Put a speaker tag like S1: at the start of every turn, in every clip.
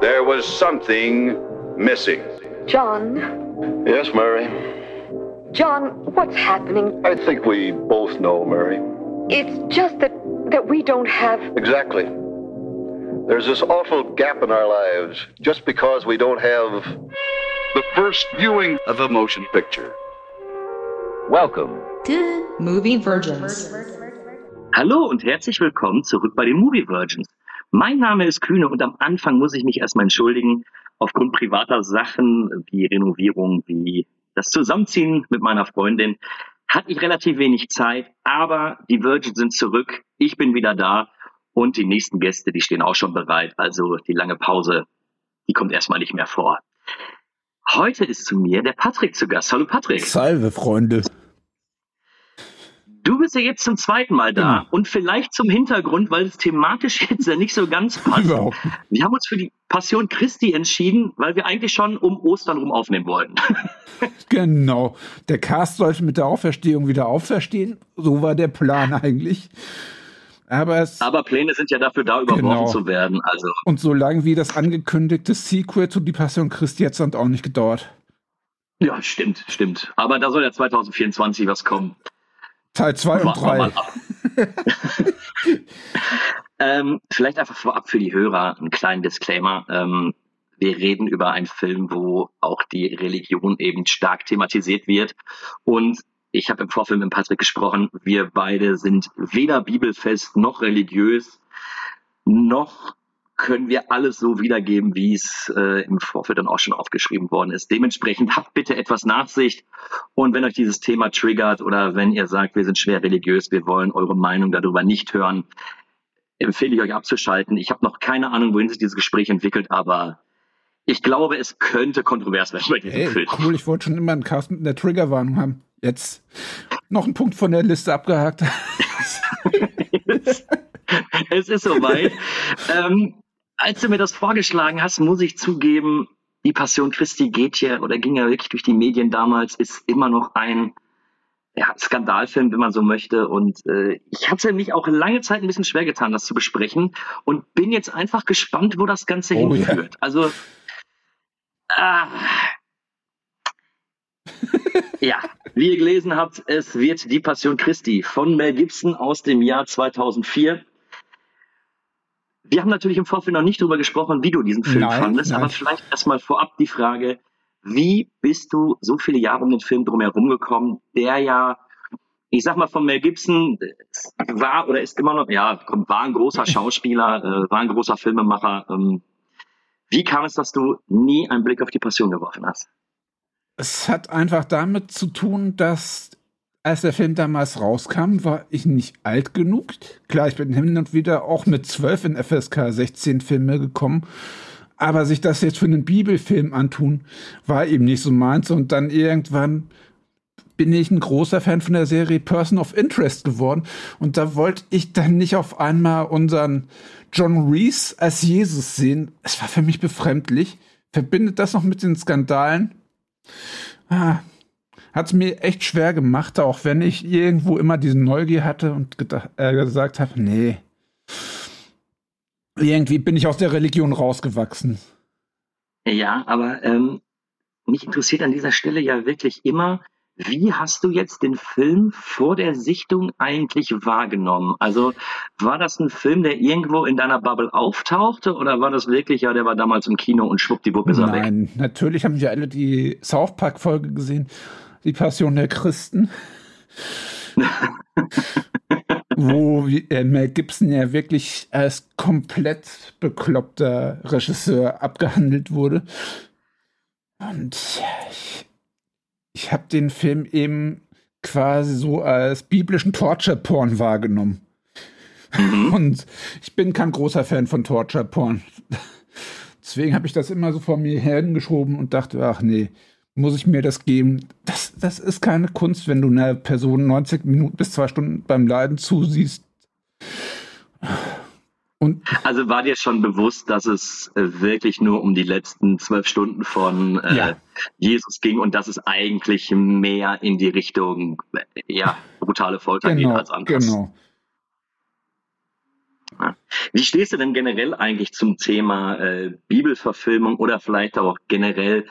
S1: There was something missing.
S2: John,
S3: Yes, Mary.
S2: John, what's happening?
S3: I think we both know, Mary.
S2: It's just that that we don't have
S3: Exactly. There's this awful gap in our lives just because we don't have.
S1: The first viewing of a motion picture.
S4: Welcome.
S5: to Movie Virgins.
S6: Hallo und herzlich willkommen zurück bei den Movie Virgins. Mein Name ist Kühne und am Anfang muss ich mich erstmal entschuldigen. Aufgrund privater Sachen wie Renovierung, wie das Zusammenziehen mit meiner Freundin, hatte ich relativ wenig Zeit, aber die Virgins sind zurück. Ich bin wieder da und die nächsten Gäste, die stehen auch schon bereit. Also die lange Pause, die kommt erstmal nicht mehr vor. Heute ist zu mir der Patrick zu Gast. Hallo Patrick.
S7: Salve, Freunde.
S6: Du bist ja jetzt zum zweiten Mal da
S7: Genau.
S6: und vielleicht zum Hintergrund, weil es thematisch jetzt ja nicht so ganz passt.
S7: Überhaupt.
S6: Wir haben uns für die Passion Christi entschieden, weil wir eigentlich schon um Ostern rum aufnehmen wollten.
S7: Genau. Der Cast sollte mit der Auferstehung wieder auferstehen. So war der Plan eigentlich. Aber es.
S6: Aber Pläne sind ja dafür da, überworfen
S7: Genau.
S6: zu werden. Also
S7: und so lange wie das angekündigte Sequel zu Die Passion Christi jetzt hat auch nicht gedauert.
S6: ja, stimmt, stimmt. Aber da soll ja 2024 was kommen.
S7: Teil 2 und
S6: Warten wir
S7: 3.
S6: mal ab. ähm, vielleicht einfach vorab für die Hörer einen kleinen Disclaimer. Ähm, wir reden über einen Film, wo auch die Religion eben stark thematisiert wird. Und ich habe im Vorfilm mit Patrick gesprochen, wir beide sind weder bibelfest noch religiös, noch können wir alles so wiedergeben, wie es äh, im Vorfeld dann auch schon aufgeschrieben worden ist. Dementsprechend habt bitte etwas Nachsicht und wenn euch dieses Thema triggert oder wenn ihr sagt, wir sind schwer religiös, wir wollen eure Meinung darüber nicht hören, empfehle ich euch abzuschalten. Ich habe noch keine Ahnung, wohin sich dieses Gespräch entwickelt, aber ich glaube, es könnte kontrovers werden bei diesem
S7: Hey,
S6: Film.
S7: cool, ich wollte schon immer einen Cast mit einer Triggerwarnung haben. Jetzt noch ein Punkt von der Liste abgehakt.
S6: es ist soweit. ähm, als du mir das vorgeschlagen hast, muss ich zugeben, die Passion Christi geht ja oder ging ja wirklich durch die Medien damals, ist immer noch ein ja, Skandalfilm, wenn man so möchte. Und äh, ich hatte mich auch lange Zeit ein bisschen schwer getan, das zu besprechen und bin jetzt einfach gespannt, wo das Ganze
S7: Oh, ja.
S6: hinführt. Also, ah, ja, wie ihr gelesen habt, es wird die Passion Christi von Mel Gibson aus dem Jahr 2004. Wir haben natürlich im Vorfeld noch nicht darüber gesprochen, wie du diesen Film
S7: Nein,
S6: fandest,
S7: nein.
S6: aber vielleicht erstmal vorab die Frage, wie bist du so viele Jahre um den Film drumherum gekommen, der ja, ich sag mal, von Mel Gibson war oder ist immer noch, ja, war ein großer Schauspieler, äh, war ein großer Filmemacher. Ähm, wie kam es, dass du nie einen Blick auf die Passion geworfen hast?
S7: Es hat einfach damit zu tun, dass als der Film damals rauskam, war ich nicht alt genug. Klar, ich bin hin und wieder auch mit 12 in FSK 16 Filme gekommen. Aber sich das jetzt für einen Bibelfilm antun, war eben nicht so meins. Und dann irgendwann bin ich ein großer Fan von der Serie Person of Interest geworden. Und da wollte ich dann nicht auf einmal unseren John Reese als Jesus sehen. Es war für mich befremdlich. Verbindet das noch mit den Skandalen? Ah, hat es mir echt schwer gemacht, auch wenn ich irgendwo immer diese Neugier hatte und gedacht, äh, gesagt habe, nee. Irgendwie bin ich aus der Religion rausgewachsen.
S6: Ja, aber ähm, mich interessiert an dieser Stelle ja wirklich immer, wie hast du jetzt den Film vor der Sichtung eigentlich wahrgenommen? Also war das ein Film, der irgendwo in deiner Bubble auftauchte oder war das wirklich, ja, der war damals im Kino und schwuppdiwupp ist er weg?
S7: Nein, natürlich haben wir alle die South Park-Folge gesehen, die Passion der Christen. wo äh, Mel Gibson ja wirklich als komplett bekloppter Regisseur abgehandelt wurde. Und ich, ich habe den Film eben quasi so als biblischen Torture-Porn wahrgenommen. Und ich bin kein großer Fan von Torture-Porn. Deswegen habe ich das immer so vor mir hergeschoben und dachte, ach nee, muss ich mir das geben? Das, das ist keine Kunst, wenn du einer Person 90 Minuten bis zwei Stunden beim Leiden zusiehst. Und
S6: Also war dir schon bewusst, dass es äh, wirklich nur um die letzten zwölf Stunden von äh,
S7: Ja.
S6: Jesus ging und dass es eigentlich mehr in die Richtung äh, ja, brutale Folter geht
S7: genau,
S6: als anderes.
S7: genau.
S6: Wie stehst du denn generell eigentlich zum Thema äh, Bibelverfilmung oder vielleicht auch generell,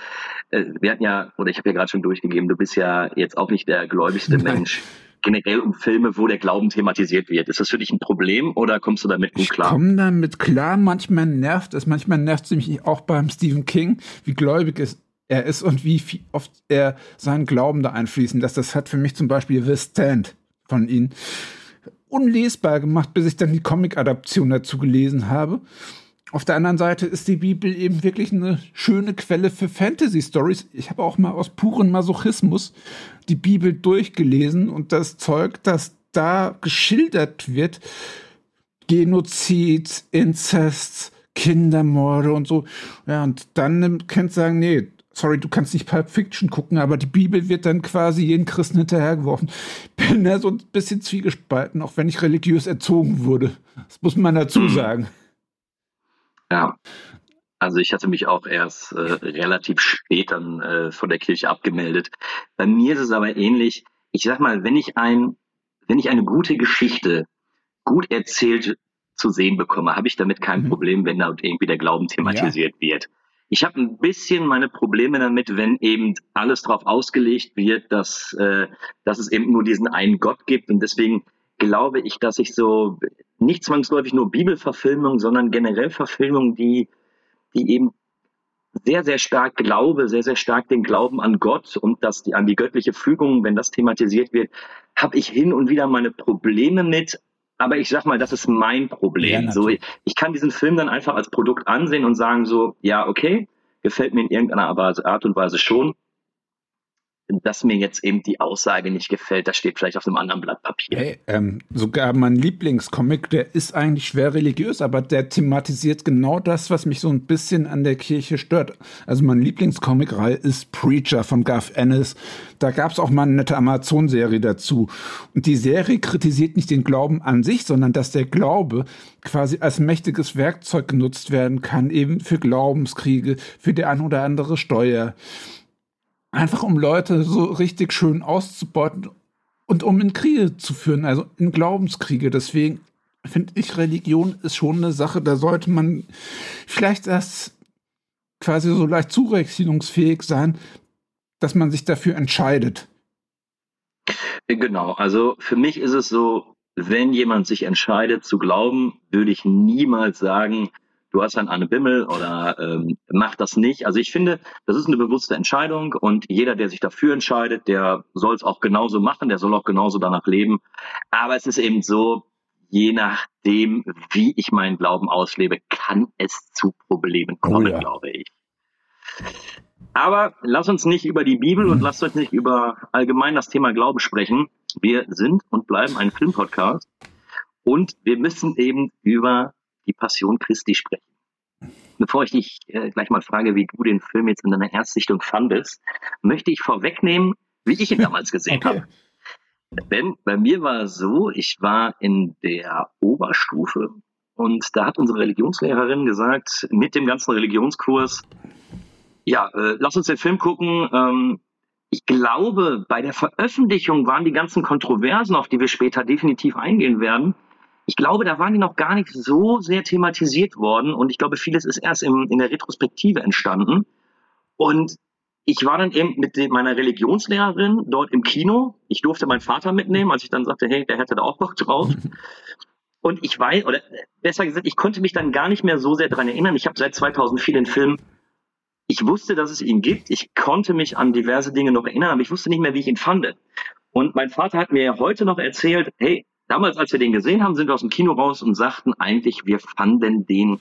S6: äh, wir hatten ja, oder ich habe ja gerade schon durchgegeben, du bist ja jetzt auch nicht der gläubigste
S7: Nein.
S6: Mensch. Generell um Filme, wo der Glauben thematisiert wird. Ist das für dich ein Problem oder kommst du damit gut
S7: Ich
S6: klar?
S7: komme damit klar. Manchmal nervt es, manchmal nervt es mich auch beim Stephen King, wie gläubig es er ist und wie oft er seinen Glauben da einfließen lässt. Das hat für mich zum Beispiel The Stand von ihm unlesbar gemacht, bis ich dann die Comic-Adaption dazu gelesen habe. Auf der anderen Seite ist die Bibel eben wirklich eine schöne Quelle für Fantasy-Stories. Ich habe auch mal aus purem Masochismus die Bibel durchgelesen und das Zeug, das da geschildert wird, Genozid, Inzest, Kindermorde und so. Ja, und dann kannst du sagen, nee, sorry, du kannst nicht Pulp Fiction gucken, aber die Bibel wird dann quasi jeden Christen hinterhergeworfen. Bin da so ein bisschen zwiegespalten, auch wenn ich religiös erzogen wurde. Das muss man dazu sagen.
S6: Ja. Also ich hatte mich auch erst äh, relativ spät dann äh, von der Kirche abgemeldet. Bei mir ist es aber ähnlich. Ich sag mal, wenn ich ein, wenn ich eine gute Geschichte gut erzählt zu sehen bekomme, habe ich damit kein
S7: Mhm.
S6: Problem, wenn da irgendwie der Glauben thematisiert wird. Ich habe ein bisschen meine Probleme damit, wenn eben alles darauf ausgelegt wird, dass, äh, dass es eben nur diesen einen Gott gibt. Und deswegen glaube ich, dass ich so nicht zwangsläufig nur Bibelverfilmungen, sondern generell Verfilmungen, die, die eben sehr, sehr stark Glaube, sehr, sehr stark den Glauben an Gott und dass die, an die göttliche Fügung, wenn das thematisiert wird, habe ich hin und wieder meine Probleme mit. Aber ich sag mal, das ist mein Problem.
S7: Ja,
S6: so, ich kann diesen Film dann einfach als Produkt ansehen und sagen so, ja, okay, gefällt mir in irgendeiner Art und Weise schon. Dass mir jetzt eben die Aussage nicht gefällt, das steht vielleicht auf einem anderen Blatt Papier.
S7: Hey, ähm, sogar mein Lieblingscomic, der ist eigentlich schwer religiös, aber der thematisiert genau das, was mich so ein bisschen an der Kirche stört. Also mein Lieblingscomic-Reihe ist Preacher von Garth Ennis. Da gab es auch mal eine nette Amazon-Serie dazu. Und die Serie kritisiert nicht den Glauben an sich, sondern dass der Glaube quasi als mächtiges Werkzeug genutzt werden kann, eben für Glaubenskriege, für die ein oder andere Steuer. Einfach um Leute so richtig schön auszubeuten und um in Kriege zu führen, also in Glaubenskriege. Deswegen finde ich, Religion ist schon eine Sache, da sollte man vielleicht erst quasi so leicht zurechnungsfähig sein, dass man sich dafür entscheidet.
S6: Genau, also für mich ist es so, wenn jemand sich entscheidet zu glauben, würde ich niemals sagen, du hast ein Anne Bimmel oder ähm, mach das nicht. Also ich finde, das ist eine bewusste Entscheidung und jeder, der sich dafür entscheidet, der soll es auch genauso machen, der soll auch genauso danach leben. Aber es ist eben so, je nachdem, wie ich meinen Glauben auslebe, kann es zu Problemen kommen,
S7: Oh ja.
S6: glaube ich. Aber lass uns nicht über die Bibel und lass uns nicht über allgemein das Thema Glauben sprechen. Wir sind und bleiben ein Filmpodcast und wir müssen eben über die Passion Christi sprechen. Bevor ich dich äh, gleich mal frage, wie du den Film jetzt in deiner Erstsichtung fandest, möchte ich vorwegnehmen, wie ich ihn damals gesehen
S7: Okay.
S6: habe. Denn bei mir war es so, ich war in der Oberstufe und da hat unsere Religionslehrerin gesagt, mit dem ganzen Religionskurs, ja, äh, lass uns den Film gucken. Ähm, ich glaube, bei der Veröffentlichung waren die ganzen Kontroversen, auf die wir später definitiv eingehen werden. Ich glaube, da waren die noch gar nicht so sehr thematisiert worden und ich glaube, vieles ist erst im, in der Retrospektive entstanden. Und ich war dann eben mit meiner Religionslehrerin dort im Kino. Ich durfte meinen Vater mitnehmen, als ich dann sagte, hey, der hätte da auch Bock drauf. Und ich weiß, oder besser gesagt, ich konnte mich dann gar nicht mehr so sehr dran erinnern. Ich habe seit 2004 den Film ich wusste, dass es ihn gibt. Ich konnte mich an diverse Dinge noch erinnern, aber ich wusste nicht mehr, wie ich ihn fand. Und mein Vater hat mir heute noch erzählt, hey, damals, als wir den gesehen haben, sind wir aus dem Kino raus und sagten eigentlich, wir fanden den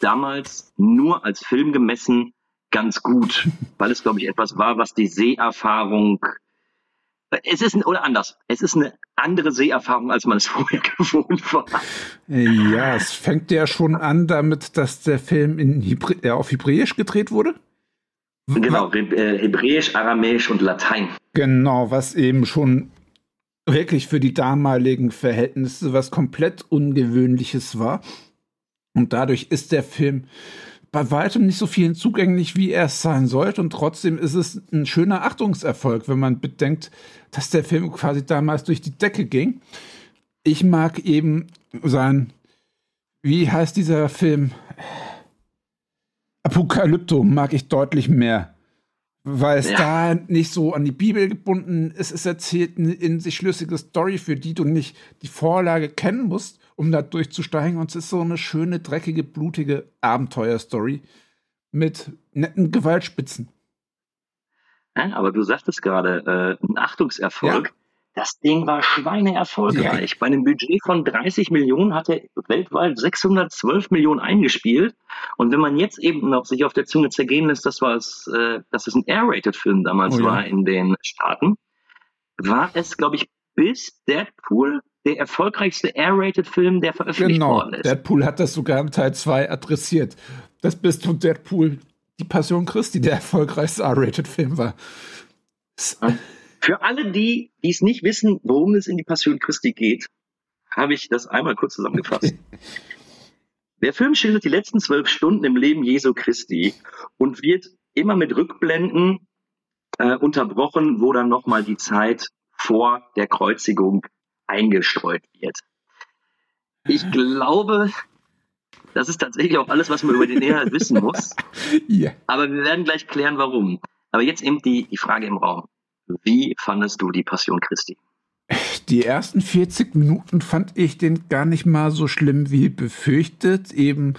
S6: damals nur als Film gemessen ganz gut, weil es, glaube ich, etwas war, was die Seherfahrung es ist, oder anders, es ist eine andere Seherfahrung, als man es vorher gewohnt war.
S7: Ja, es fängt ja schon an damit, dass der Film in Hebrä äh, auf Hebräisch gedreht wurde.
S6: Genau, äh, Hebräisch, Aramäisch und Latein.
S7: Genau, was eben schon wirklich für die damaligen Verhältnisse was komplett Ungewöhnliches war. Und dadurch ist der Film bei weitem nicht so vielen zugänglich, wie er es sein sollte. Und trotzdem ist es ein schöner Achtungserfolg, wenn man bedenkt, dass der Film quasi damals durch die Decke ging. Ich mag eben sein wie heißt dieser Film? Apokalypto mag ich deutlich mehr. Weil es
S6: Ja.
S7: da nicht so an die Bibel gebunden ist. Es erzählt eine in sich schlüssige Story, für die du nicht die Vorlage kennen musst, um da durchzusteigen. Und es ist so eine schöne, dreckige, blutige Abenteuerstory mit netten Gewaltspitzen.
S6: Ja, aber du sagtest gerade, äh, ein Achtungserfolg.
S7: Ja.
S6: Das Ding war schweineerfolgreich. Bei einem Budget von 30 Millionen hat er weltweit 612 Millionen eingespielt. Und wenn man jetzt eben noch sich auf der Zunge zergehen lässt, das war es, äh, dass es ein R-Rated-Film damals
S7: Oh ja.
S6: war in den Staaten, war es, glaube ich, bis Deadpool der erfolgreichste R-Rated-Film, der veröffentlicht
S7: Genau.
S6: worden ist.
S7: Deadpool hat das sogar in Teil 2 adressiert. Das bist du Deadpool, die Passion Christi, der erfolgreichste R-Rated-Film war. S-
S6: Für alle, die die es nicht wissen, worum es in die Passion Christi geht, habe ich das einmal kurz zusammengefasst. Der Film schildert die letzten zwölf Stunden im Leben Jesu Christi und wird immer mit Rückblenden äh, unterbrochen, wo dann nochmal die Zeit vor der Kreuzigung eingestreut wird. Ich glaube, das ist tatsächlich auch alles, was man über den Inhalt wissen muss. Aber wir werden gleich klären, warum. Aber jetzt eben die, die Frage im Raum. Wie fandest du die Passion Christi?
S7: Die ersten 40 Minuten fand ich den gar nicht mal so schlimm wie befürchtet, eben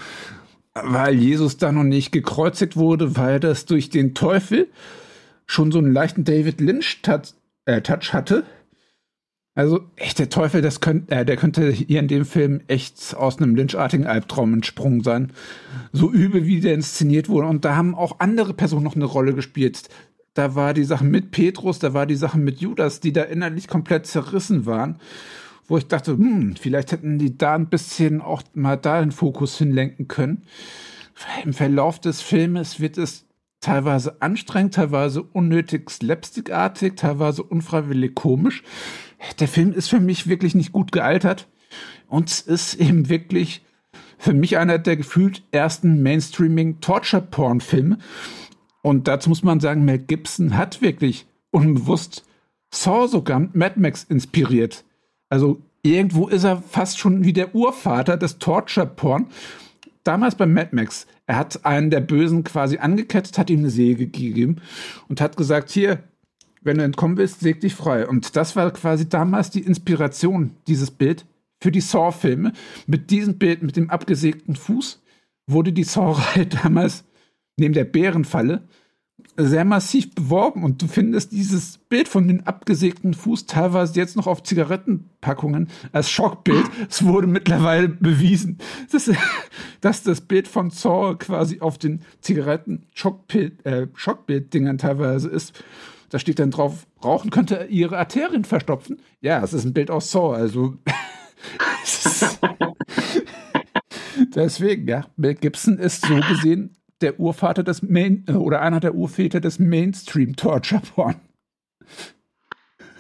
S7: weil Jesus da noch nicht gekreuzigt wurde, weil das durch den Teufel schon so einen leichten David Lynch-Touch äh, Touch hatte. Also echt, der Teufel, das könnt, äh, der könnte hier in dem Film echt aus einem Lynch-artigen Albtraum entsprungen sein. So übel, wie der inszeniert wurde. Und da haben auch andere Personen noch eine Rolle gespielt. Da war die Sache mit Petrus, da war die Sache mit Judas, die da innerlich komplett zerrissen waren. Wo ich dachte, hm, vielleicht hätten die da ein bisschen auch mal da den Fokus hinlenken können. Im Verlauf des Filmes wird es teilweise anstrengend, teilweise unnötig slapstickartig, teilweise unfreiwillig komisch. Der Film ist für mich wirklich nicht gut gealtert und ist eben wirklich für mich einer der gefühlt ersten Mainstreaming Torture-Porn-Filme. Und dazu muss man sagen, Mel Gibson hat wirklich unbewusst Saw sogar Mad Max inspiriert. Also irgendwo ist er fast schon wie der Urvater des Torture-Porn. Damals bei Mad Max, er hat einen der Bösen quasi angekettet, hat ihm eine Säge gegeben und hat gesagt, hier, wenn du entkommen willst, säg dich frei. Und das war quasi damals die Inspiration, dieses Bild für die Saw-Filme. Mit diesem Bild, mit dem abgesägten Fuß, wurde die Saw-Reihe damals neben der Bärenfalle sehr massiv beworben und du findest dieses Bild von dem abgesägten Fuß teilweise jetzt noch auf Zigarettenpackungen als Schockbild. Es wurde mittlerweile bewiesen, dass, dass das Bild von Saw quasi auf den Zigaretten-Schockbild, äh, teilweise ist. Da steht dann drauf, Rauchen könnte ihre Arterien verstopfen. Ja, es ist ein Bild aus Saw, also Deswegen, ja, Mel Gibson ist so gesehen der Urvater des Main äh, oder einer der Urväter des Mainstream Torture Porn.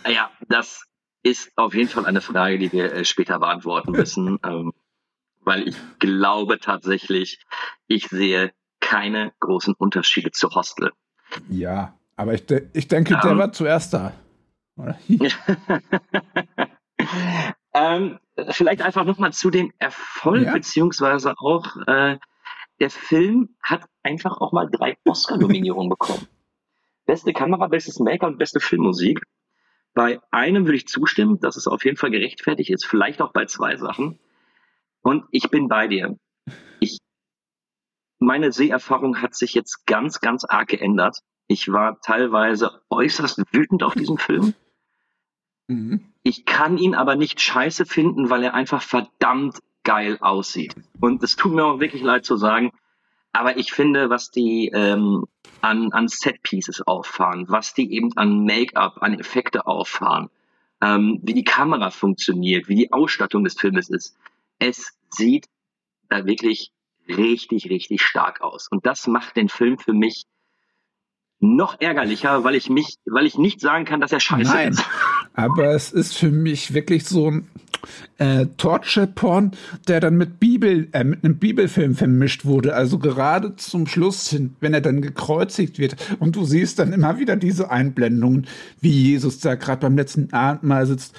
S6: Ja, das ist auf jeden Fall eine Frage, die wir äh, später beantworten müssen, ähm, weil ich glaube tatsächlich, ich sehe keine großen Unterschiede zu Hostel.
S7: Ja, aber ich, de ich denke, der
S6: Ähm.
S7: war zuerst da.
S6: Ähm, vielleicht einfach nochmal zu dem Erfolg,
S7: Ja.
S6: beziehungsweise auch, äh, der Film hat einfach auch mal drei Oscar-Nominierungen bekommen. Beste Kamera, bestes Make-up und beste Filmmusik. Bei einem würde ich zustimmen, dass es auf jeden Fall gerechtfertigt ist, vielleicht auch bei zwei Sachen. Und ich bin bei dir. Ich, meine Seherfahrung hat sich jetzt ganz, ganz arg geändert. Ich war teilweise äußerst wütend auf diesen Film.
S7: Mhm.
S6: Ich kann ihn aber nicht scheiße finden, weil er einfach verdammt geil aussieht. Und es tut mir auch wirklich leid zu sagen, aber ich finde, was die ähm, an, an Set-Pieces auffahren, was die eben an Make-up, an Effekte auffahren, ähm, wie die Kamera funktioniert, wie die Ausstattung des Filmes ist, es sieht da wirklich richtig, richtig stark aus. Und das macht den Film für mich noch ärgerlicher, weil ich mich, weil ich nicht sagen kann, dass er scheiße
S7: Nein,
S6: ist.
S7: aber es ist für mich wirklich so ein äh, Torture-Porn, der dann mit Bibel, äh, mit einem Bibelfilm vermischt wurde. Also gerade zum Schluss hin, wenn er dann gekreuzigt wird und du siehst dann immer wieder diese Einblendungen, wie Jesus da gerade beim letzten Abendmahl sitzt.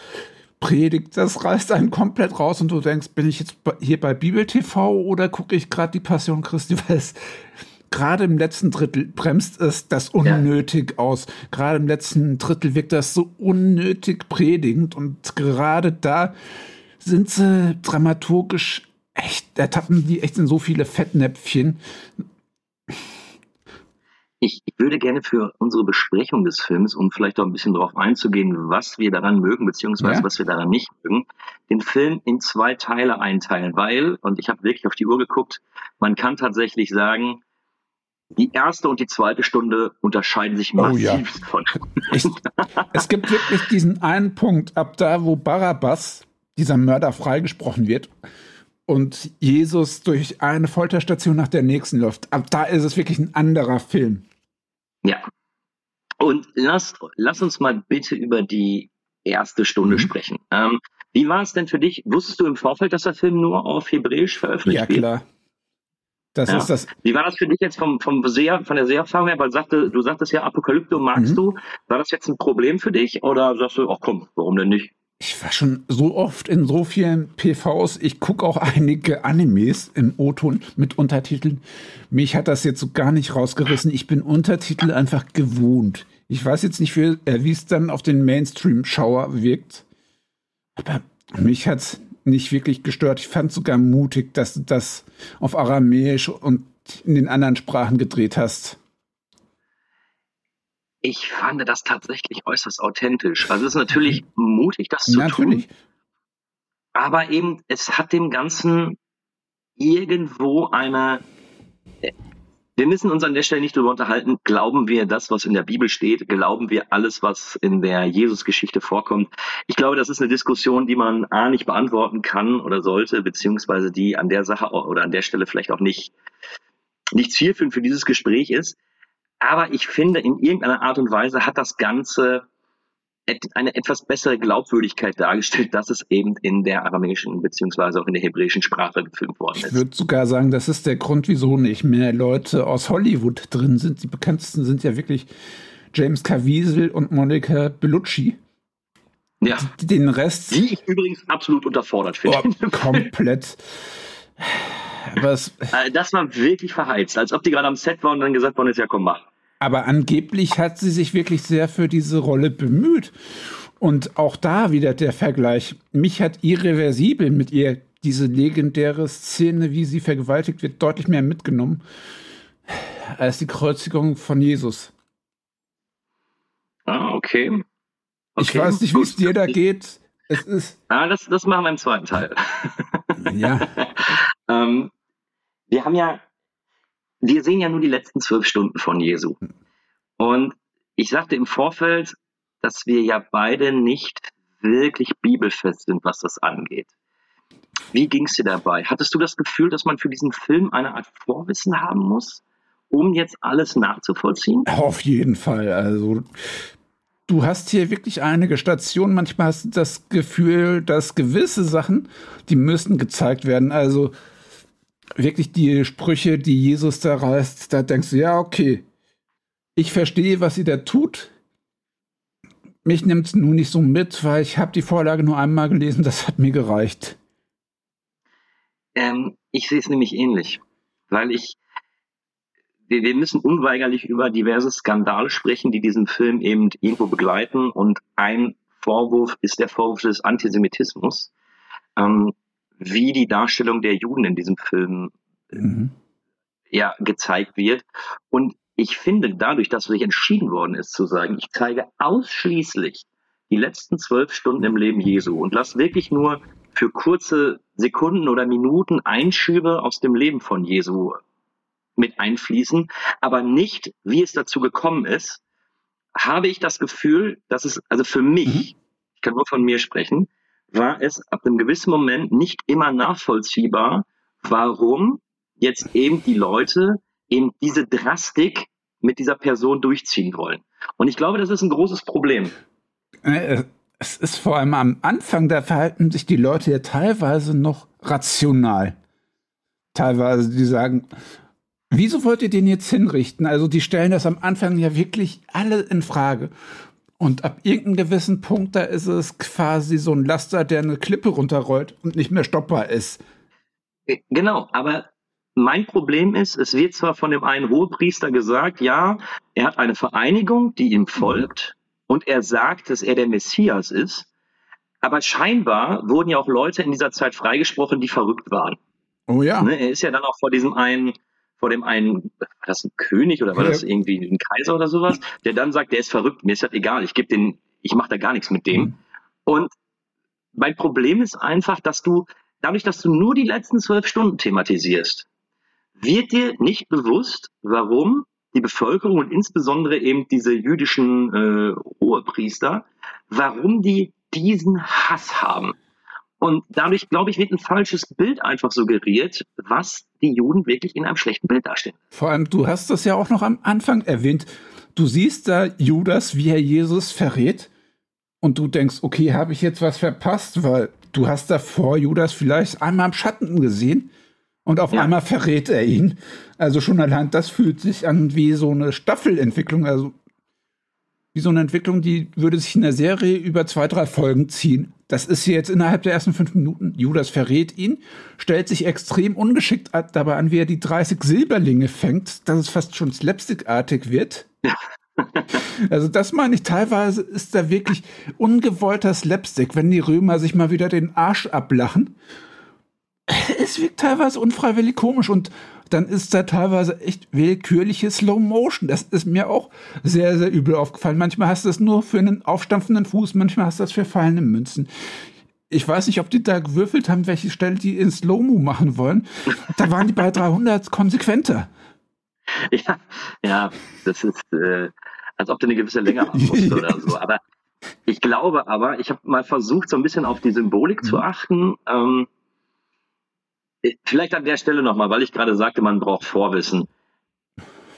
S7: predigt, das reißt einen komplett raus und du denkst, bin ich jetzt hier bei Bibel TV oder gucke ich gerade die Passion Christi, weil es gerade im letzten Drittel bremst es das unnötig ja. aus. Gerade im letzten Drittel wirkt das so unnötig predigend und gerade da sind sie dramaturgisch echt, ertappen die echt in so viele Fettnäpfchen.
S6: Ich, ich, würde gerne für unsere Besprechung des Films, um vielleicht auch ein bisschen darauf einzugehen, was wir daran mögen, beziehungsweise ja. was wir daran nicht mögen, den Film in zwei Teile einteilen, weil, und ich habe wirklich auf die Uhr geguckt, man kann tatsächlich sagen, die erste und die zweite Stunde unterscheiden sich massiv oh ja. von.
S7: Ich, es gibt wirklich diesen einen Punkt, ab da, wo Barabbas, dieser Mörder, freigesprochen wird und Jesus durch eine Folterstation nach der nächsten läuft. Ab da ist es wirklich ein anderer Film.
S6: Ja. Und lass, lass uns mal bitte über die erste Stunde mhm. sprechen. Ähm, wie war es denn für dich? Wusstest du im Vorfeld, dass der Film nur auf Hebräisch veröffentlicht wird?
S7: Ja, klar. Das ja. ist das.
S6: Wie war das für dich jetzt vom, vom Seher, von der Seherfahrung her? Weil sagte, du sagtest ja Apokalypto magst mhm. du. War das jetzt ein Problem für dich oder sagst du, ach komm, warum denn nicht?
S7: Ich war schon so oft in so vielen PVs. Ich gucke auch einige Animes im O-Ton mit Untertiteln. Mich hat das jetzt so gar nicht rausgerissen. Ich bin Untertitel einfach gewohnt. Ich weiß jetzt nicht, wie, äh, es dann auf den Mainstream-Schauer wirkt. Aber mich hat nicht wirklich gestört. Ich fand sogar mutig, dass du das auf Aramäisch und in den anderen Sprachen gedreht hast.
S6: Ich fand das tatsächlich äußerst authentisch. Also es ist natürlich mutig, das zu
S7: natürlich.
S6: tun. Aber eben, es hat dem Ganzen irgendwo eine wir müssen uns an der Stelle nicht darüber unterhalten, glauben wir das, was in der Bibel steht, glauben wir alles, was in der Jesus-Geschichte vorkommt. Ich glaube, das ist eine Diskussion, die man A nicht beantworten kann oder sollte, beziehungsweise die an der Sache oder an der Stelle vielleicht auch nicht, nicht zielführend für dieses Gespräch ist. Aber ich finde, in irgendeiner Art und Weise hat das Ganze eine etwas bessere Glaubwürdigkeit dargestellt, dass es eben in der aramäischen beziehungsweise auch in der hebräischen Sprache gefilmt worden ist.
S7: Ich würde sogar sagen, das ist der Grund, wieso nicht mehr Leute aus Hollywood drin sind. Die bekanntesten sind ja wirklich James Caviezel und Monica Bellucci.
S6: Ja.
S7: Den Rest.
S6: Die ich übrigens absolut unterfordert finde.
S7: Oh, komplett.
S6: Was, äh, das war wirklich verheizt, als ob die gerade am Set waren und dann gesagt worden ist, ja komm, mach.
S7: Aber angeblich hat sie sich wirklich sehr für diese Rolle bemüht. Und auch da wieder der Vergleich. Mich hat irreversibel mit ihr diese legendäre Szene, wie sie vergewaltigt wird, deutlich mehr mitgenommen als die Kreuzigung von Jesus.
S6: Ah, okay. okay.
S7: Ich weiß nicht, wie es dir da geht. Es ist.
S6: Ah, das, das machen wir im zweiten Teil.
S7: ja.
S6: ähm, wir haben ja wir sehen ja nur die letzten zwölf Stunden von Jesu. Und ich sagte im Vorfeld, dass wir ja beide nicht wirklich bibelfest sind, was das angeht. Wie ging es dir dabei? Hattest du das Gefühl, dass man für diesen Film eine Art Vorwissen haben muss, um jetzt alles nachzuvollziehen?
S7: Auf jeden Fall. Also du hast hier wirklich einige Stationen. Manchmal hast du das Gefühl, dass gewisse Sachen, die müssen gezeigt werden. Also wirklich die Sprüche, die Jesus da reißt, da denkst du, ja, okay, ich verstehe, was sie da tut. Mich nimmt es nun nicht so mit, weil ich habe die Vorlage nur einmal gelesen, das hat mir gereicht.
S6: Ähm, ich sehe es nämlich ähnlich, weil ich, wir, wir müssen unweigerlich über diverse Skandale sprechen, die diesen Film eben irgendwo begleiten und ein Vorwurf ist der Vorwurf des Antisemitismus. Ähm, wie die Darstellung der Juden in diesem Film mhm. ja gezeigt wird. Und ich finde, dadurch, dass sich entschieden worden ist zu sagen, ich zeige ausschließlich die letzten zwölf Stunden im Leben Jesu und lasse wirklich nur für kurze Sekunden oder Minuten Einschübe aus dem Leben von Jesu mit einfließen, aber nicht, wie es dazu gekommen ist, habe ich das Gefühl, dass es, also für mich, mhm. ich kann nur von mir sprechen, war es ab einem gewissen Moment nicht immer nachvollziehbar, warum jetzt eben die Leute eben diese Drastik mit dieser Person durchziehen wollen. Und ich glaube, das ist ein großes Problem.
S7: Äh, es ist vor allem am Anfang, da verhalten sich die Leute ja teilweise noch rational. Teilweise, die sagen, wieso wollt ihr den jetzt hinrichten? Also die stellen das am Anfang ja wirklich alle in Frage. Und ab irgendeinem gewissen Punkt, da ist es quasi so ein Laster, der eine Klippe runterrollt und nicht mehr stoppbar ist.
S6: Äh, Genau, aber mein Problem ist, es wird zwar von dem einen Hohepriester gesagt, ja, er hat eine Vereinigung, die ihm folgt und er sagt, dass er der Messias ist, aber scheinbar wurden ja auch Leute in dieser Zeit freigesprochen, die verrückt waren.
S7: Oh ja.
S6: Ne? Er ist ja dann auch vor diesem einen, vor dem einen, war das ein König oder war
S7: Ja.
S6: das irgendwie ein Kaiser oder sowas, der dann sagt, der ist verrückt, mir ist das egal, ich gebe den, ich mache da gar nichts mit dem.
S7: Mhm.
S6: Und mein Problem ist einfach, dass du, dadurch, dass du nur die letzten zwölf Stunden thematisierst, wird dir nicht bewusst, warum die Bevölkerung und insbesondere eben diese jüdischen äh, Hohepriester, warum die diesen Hass haben. Und dadurch, glaube ich, wird ein falsches Bild einfach suggeriert, was die Juden wirklich in einem schlechten Bild darstellen.
S7: Vor allem, du hast das ja auch noch am Anfang erwähnt. Du siehst da Judas, wie er Jesus verrät. Und du denkst, okay, habe ich jetzt was verpasst? Weil du hast davor Judas vielleicht einmal im Schatten gesehen. Und auf
S6: Ja.
S7: einmal verrät er ihn. Also schon allein das fühlt sich an wie so eine Staffelentwicklung. Also wie so eine Entwicklung, die würde sich in der Serie über zwei, drei Folgen ziehen. Das ist hier jetzt innerhalb der ersten fünf Minuten. Judas verrät ihn, stellt sich extrem ungeschickt dabei an, wie er die 30 Silberlinge fängt, dass es fast schon slapstickartig wird. Also das meine ich, teilweise ist da wirklich ungewollter Slapstick, wenn die Römer sich mal wieder den Arsch ablachen. Es wirkt teilweise unfreiwillig komisch und dann ist da teilweise echt willkürliche Slow Motion. Das ist mir auch sehr, sehr übel aufgefallen. Manchmal hast du es nur für einen aufstampfenden Fuß, manchmal hast du das für fallende Münzen. Ich weiß nicht, ob die da gewürfelt haben, welche Stelle die in Slow-Mo machen wollen. Da waren die bei 300 konsequenter.
S6: Ja, ja, das ist, äh, als ob du eine gewisse Länge haben musst oder so. Aber ich glaube aber, ich habe mal versucht, so ein bisschen auf die Symbolik zu achten. Ähm, vielleicht an der Stelle nochmal, weil ich gerade sagte, man braucht Vorwissen.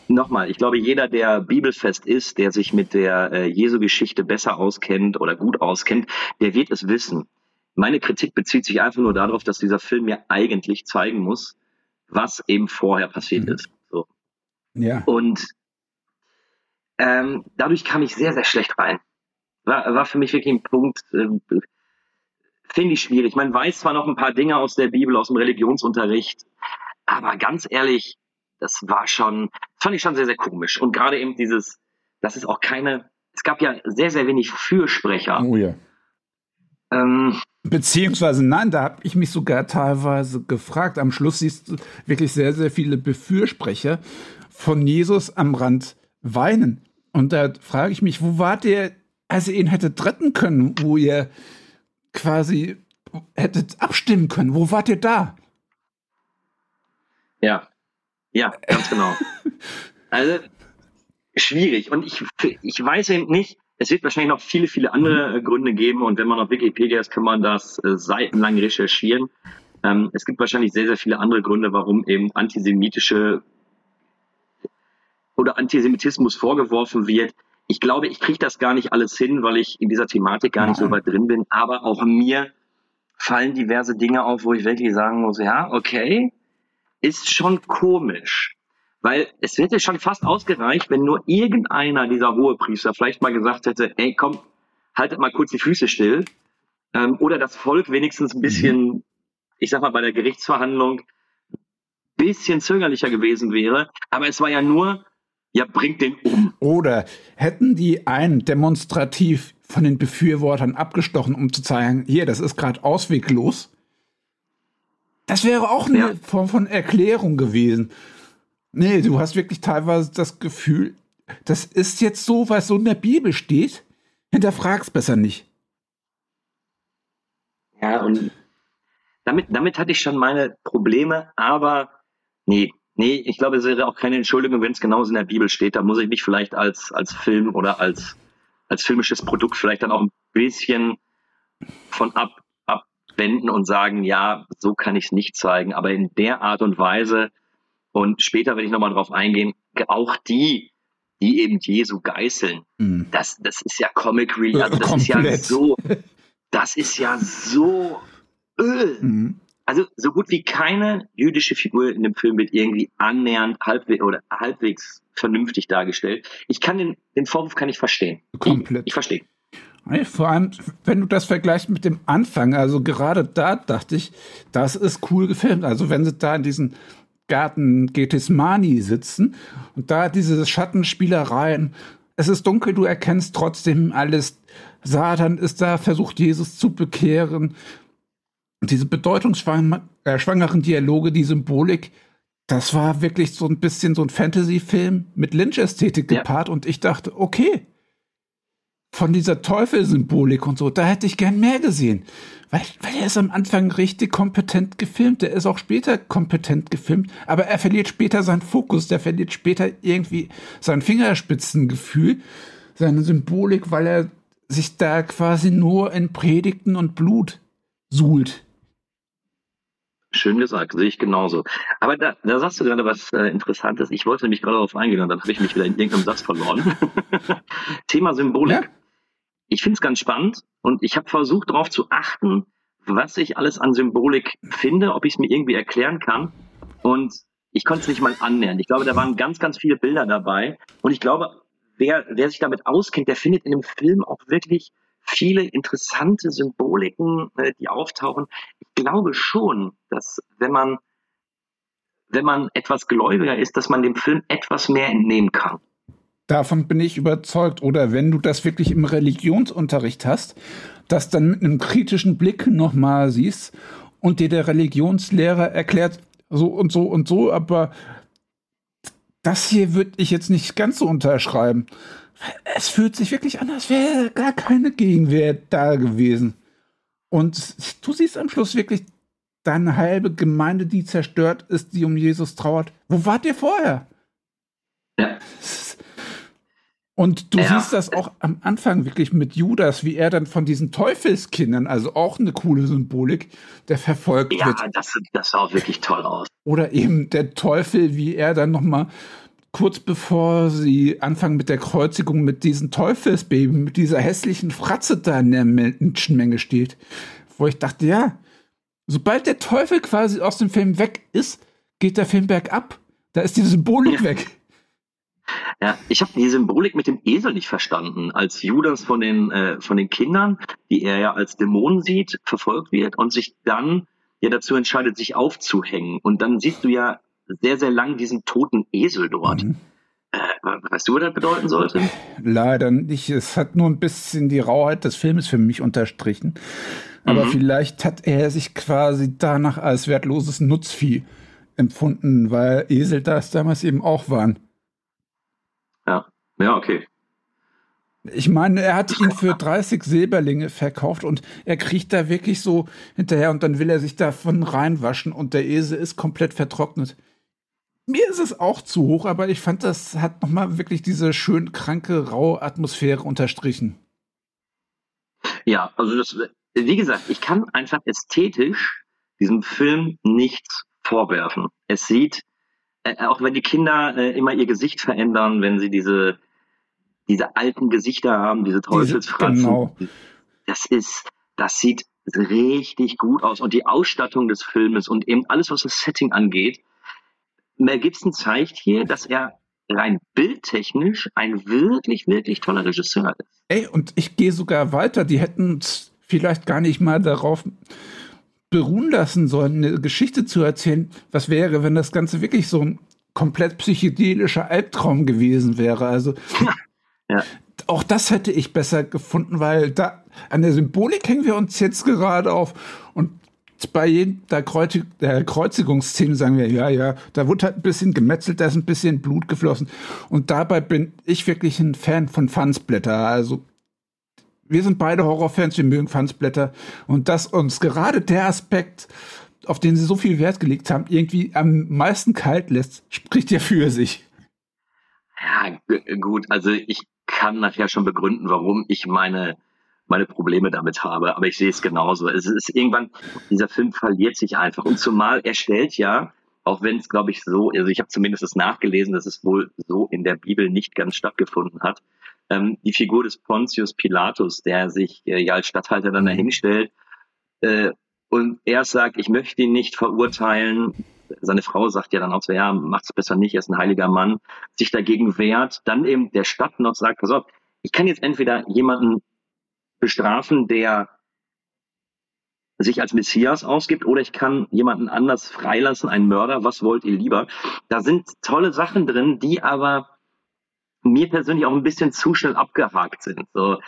S6: Nochmal, ich glaube, jeder, der bibelfest ist, der sich mit der äh, Jesu-Geschichte besser auskennt oder gut auskennt, der wird es wissen. Meine Kritik bezieht sich einfach nur darauf, dass dieser Film mir eigentlich zeigen muss, was eben vorher passiert
S7: Mhm.
S6: ist. So.
S7: Ja.
S6: Und ähm, dadurch kam ich sehr, sehr schlecht rein. War, war für mich wirklich ein Punkt, ähm, finde ich schwierig. Man weiß zwar noch ein paar Dinge aus der Bibel, aus dem Religionsunterricht, aber ganz ehrlich, das war schon, fand ich schon sehr, sehr komisch. Und gerade eben dieses, das ist auch keine, es gab ja sehr, sehr wenig Fürsprecher.
S7: Oh ja.
S6: Ähm,
S7: Beziehungsweise nein, da habe ich mich sogar teilweise gefragt. Am Schluss siehst du wirklich sehr, sehr viele Befürsprecher von Jesus am Rand weinen. Und da frage ich mich, wo wart ihr, als ihr ihn hättet retten können, wo ihr quasi hättet abstimmen können? Wo wart ihr da?
S6: Ja, ja, ganz genau. Also schwierig. Und ich, ich weiß eben nicht, es wird wahrscheinlich noch viele, viele andere äh, Gründe geben. Und wenn man auf Wikipedia ist, kann man das äh, seitenlang recherchieren. Ähm, es gibt wahrscheinlich sehr, sehr viele andere Gründe, warum eben antisemitische oder Antisemitismus vorgeworfen wird. Ich glaube, ich kriege das gar nicht alles hin, weil ich in dieser Thematik gar nicht so
S7: Nein.
S6: weit drin bin. Aber auch mir fallen diverse Dinge auf, wo ich wirklich sagen muss, ja, okay, ist schon komisch. Weil es hätte schon fast ausgereicht, wenn nur irgendeiner dieser Hohepriester vielleicht mal gesagt hätte, ey, komm, haltet mal kurz die Füße still. Ähm, oder das Volk wenigstens ein bisschen, ich sag mal, bei der Gerichtsverhandlung bisschen zögerlicher gewesen wäre. Aber es war ja nur, ja, bringt den um.
S7: Oder hätten die einen demonstrativ von den Befürwortern abgestochen, um zu zeigen, hier, das ist gerade ausweglos? Das wäre auch eine
S6: Ja.
S7: Form von Erklärung gewesen. Nee, du hast wirklich teilweise das Gefühl, das ist jetzt so, was so in der Bibel steht. Hinterfrag's besser nicht.
S6: Ja, und damit, damit hatte ich schon meine Probleme, aber nee, nee, ich glaube, es wäre auch keine Entschuldigung, wenn es genauso in der Bibel steht. Da muss ich mich vielleicht als, als Film oder als, als filmisches Produkt vielleicht dann auch ein bisschen von ab, abwenden und sagen, ja, so kann ich es nicht zeigen, aber in der Art und Weise und später werde ich nochmal drauf eingehen, auch die, die eben Jesu geißeln,
S7: Hm.
S6: das, das ist ja Comic Relief, also das ist ja
S7: Komplett.
S6: so, das ist ja so öh.
S7: Mhm.
S6: Also so gut wie keine jüdische Figur in dem Film wird irgendwie annähernd halbwegs oder halbwegs vernünftig dargestellt. Ich kann den, den Vorwurf kann ich verstehen.
S7: Komplett.
S6: Ich, ich verstehe.
S7: Vor allem, wenn du das vergleichst mit dem Anfang, also gerade da dachte ich, das ist cool gefilmt. Also wenn sie da in diesen Garten Gethsemani sitzen und da diese Schattenspielereien, es ist dunkel, du erkennst trotzdem alles. Satan ist da, versucht Jesus zu bekehren. Und diese bedeutungsschwangeren Dialoge, die Symbolik, das war wirklich so ein bisschen so ein Fantasy-Film mit Lynch-Ästhetik
S6: Ja.
S7: gepaart. Und ich dachte, okay, von dieser Teufelsymbolik und so, da hätte ich gern mehr gesehen. Weil, weil er ist am Anfang richtig kompetent gefilmt. Der ist auch später kompetent gefilmt, aber er verliert später seinen Fokus, der verliert später irgendwie sein Fingerspitzengefühl, seine Symbolik, weil er sich da quasi nur in Predigten und Blut suhlt.
S6: Schön gesagt, sehe ich genauso. Aber da, da sagst du gerade was äh, Interessantes. Ich wollte nämlich gerade darauf eingehen und dann habe ich mich wieder in irgendeinem Satz verloren. Thema Symbolik.
S7: Ja.
S6: Ich finde es ganz spannend und ich habe versucht darauf zu achten, was ich alles an Symbolik finde, ob ich es mir irgendwie erklären kann. Und ich konnte es nicht mal annähern. Ich glaube, da waren ganz, ganz viele Bilder dabei. Und ich glaube, wer, wer sich damit auskennt, der findet in dem Film auch wirklich viele interessante Symboliken, äh, die auftauchen. Ich glaube schon, dass wenn man, wenn man etwas gläubiger ist, dass man dem Film etwas mehr entnehmen kann.
S7: Davon bin ich überzeugt. Oder wenn du das wirklich im Religionsunterricht hast, das dann mit einem kritischen Blick nochmal siehst und dir der Religionslehrer erklärt, so und so und so, aber das hier würde ich jetzt nicht ganz so unterschreiben. Es fühlt sich wirklich an, als wäre gar keine Gegenwehr da gewesen. Und du siehst am Schluss wirklich deine halbe Gemeinde, die zerstört ist, die um Jesus trauert. Wo wart ihr vorher?
S6: Ja.
S7: Und du
S6: Ja.
S7: siehst das auch am Anfang wirklich mit Judas, wie er dann von diesen Teufelskindern, also auch eine coole Symbolik, der verfolgt
S6: Ja,
S7: wird.
S6: das, das sah auch wirklich toll aus.
S7: Oder eben der Teufel, wie er dann noch mal kurz bevor sie anfangen mit der Kreuzigung mit diesen Teufelsbeben, mit dieser hässlichen Fratze da in der Menschenmenge steht. Wo ich dachte, ja, sobald der Teufel quasi aus dem Film weg ist, geht der Film bergab. Da ist die Symbolik
S6: Ja.
S7: weg.
S6: Ja, ich habe die Symbolik mit dem Esel nicht verstanden. Als Judas von den, äh, von den Kindern, die er ja als Dämonen sieht, verfolgt wird und sich dann ja dazu entscheidet, sich aufzuhängen. Und dann siehst du ja sehr, sehr lang diesen toten Esel dort.
S7: Mhm.
S6: Äh, weißt du, was das bedeuten sollte?
S7: Leider nicht. Es hat nur ein bisschen die Rauheit des Filmes für mich unterstrichen. Aber
S6: Mhm.
S7: vielleicht hat er sich quasi danach als wertloses Nutzvieh empfunden, weil Esel das damals eben auch waren.
S6: Ja, okay.
S7: Ich meine, er hat ihn für 30 Silberlinge verkauft und er kriecht da wirklich so hinterher und dann will er sich davon reinwaschen und der Esel ist komplett vertrocknet. Mir ist es auch zu hoch, aber ich fand, das hat nochmal wirklich diese schön kranke, raue Atmosphäre unterstrichen.
S6: Ja, also das, wie gesagt, ich kann einfach ästhetisch diesem Film nichts vorwerfen. Es sieht, äh, auch wenn die Kinder äh, immer ihr Gesicht verändern, wenn sie diese, diese alten Gesichter haben, diese Teufelsfratzen,
S7: genau.
S6: das ist, das sieht richtig gut aus. Und die Ausstattung des Filmes und eben alles, was das Setting angeht, Mel Gibson zeigt hier, dass er rein bildtechnisch ein wirklich, wirklich toller Regisseur ist.
S7: Ey, und ich gehe sogar weiter. Die hätten vielleicht gar nicht mal darauf beruhen lassen sollen, eine Geschichte zu erzählen. Was wäre, wenn das Ganze wirklich so ein komplett psychedelischer Albtraum gewesen wäre? Also,
S6: Ja.
S7: auch das hätte ich besser gefunden, weil da an der Symbolik hängen wir uns jetzt gerade auf und bei jeder Kreuzig der Kreuzigungsszene sagen wir, ja, ja, da wurde halt ein bisschen gemetzelt, da ist ein bisschen Blut geflossen. Und dabei bin ich wirklich ein Fan von Fansblätter. Also wir sind beide Horrorfans, wir mögen Fansblätter. Und dass uns gerade der Aspekt, auf den sie so viel Wert gelegt haben, irgendwie am meisten kalt lässt, spricht ja für sich.
S6: Ja, gut, also ich kann nachher schon begründen, warum ich meine, meine Probleme damit habe, aber ich sehe es genauso. Es ist irgendwann, dieser Film verliert sich einfach. Und zumal er stellt ja, auch wenn es, glaube ich, so, also ich habe zumindest das nachgelesen, dass es wohl so in der Bibel nicht ganz stattgefunden hat, ähm, die Figur des Pontius Pilatus, der sich äh, ja als Statthalter dann dahinstellt, äh, und er sagt, ich möchte ihn nicht verurteilen. Seine Frau sagt ja dann auch so, ja, macht's besser nicht, er ist ein heiliger Mann, sich dagegen wehrt, dann eben der Stadt noch sagt, pass auf, ich kann jetzt entweder jemanden bestrafen, der sich als Messias ausgibt, oder ich kann jemanden anders freilassen, einen Mörder, was wollt ihr lieber? Da sind tolle Sachen drin, die aber mir persönlich auch ein bisschen zu schnell abgehakt sind. So,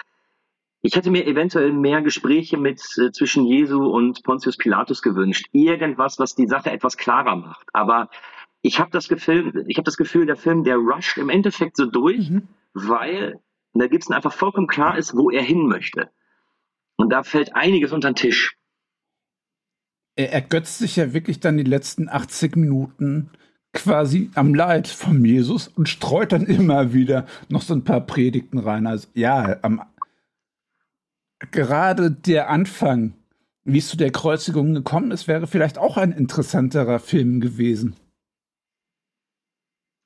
S6: ich hätte mir eventuell mehr Gespräche mit äh, zwischen Jesu und Pontius Pilatus gewünscht. Irgendwas, was die Sache etwas klarer macht. Aber ich habe das Gefühl, ich habe das Gefühl, der Film, der rusht im Endeffekt so durch, mhm. weil der Gibson einfach vollkommen klar ist, wo er hin möchte. Und da fällt einiges unter den Tisch.
S7: Er ergötzt sich ja wirklich dann die letzten 80 Minuten quasi am Leid von Jesus und streut dann immer wieder noch so ein paar Predigten rein. Also ja, am gerade der Anfang, wie es zu der Kreuzigung gekommen ist, wäre vielleicht auch ein interessanterer Film gewesen.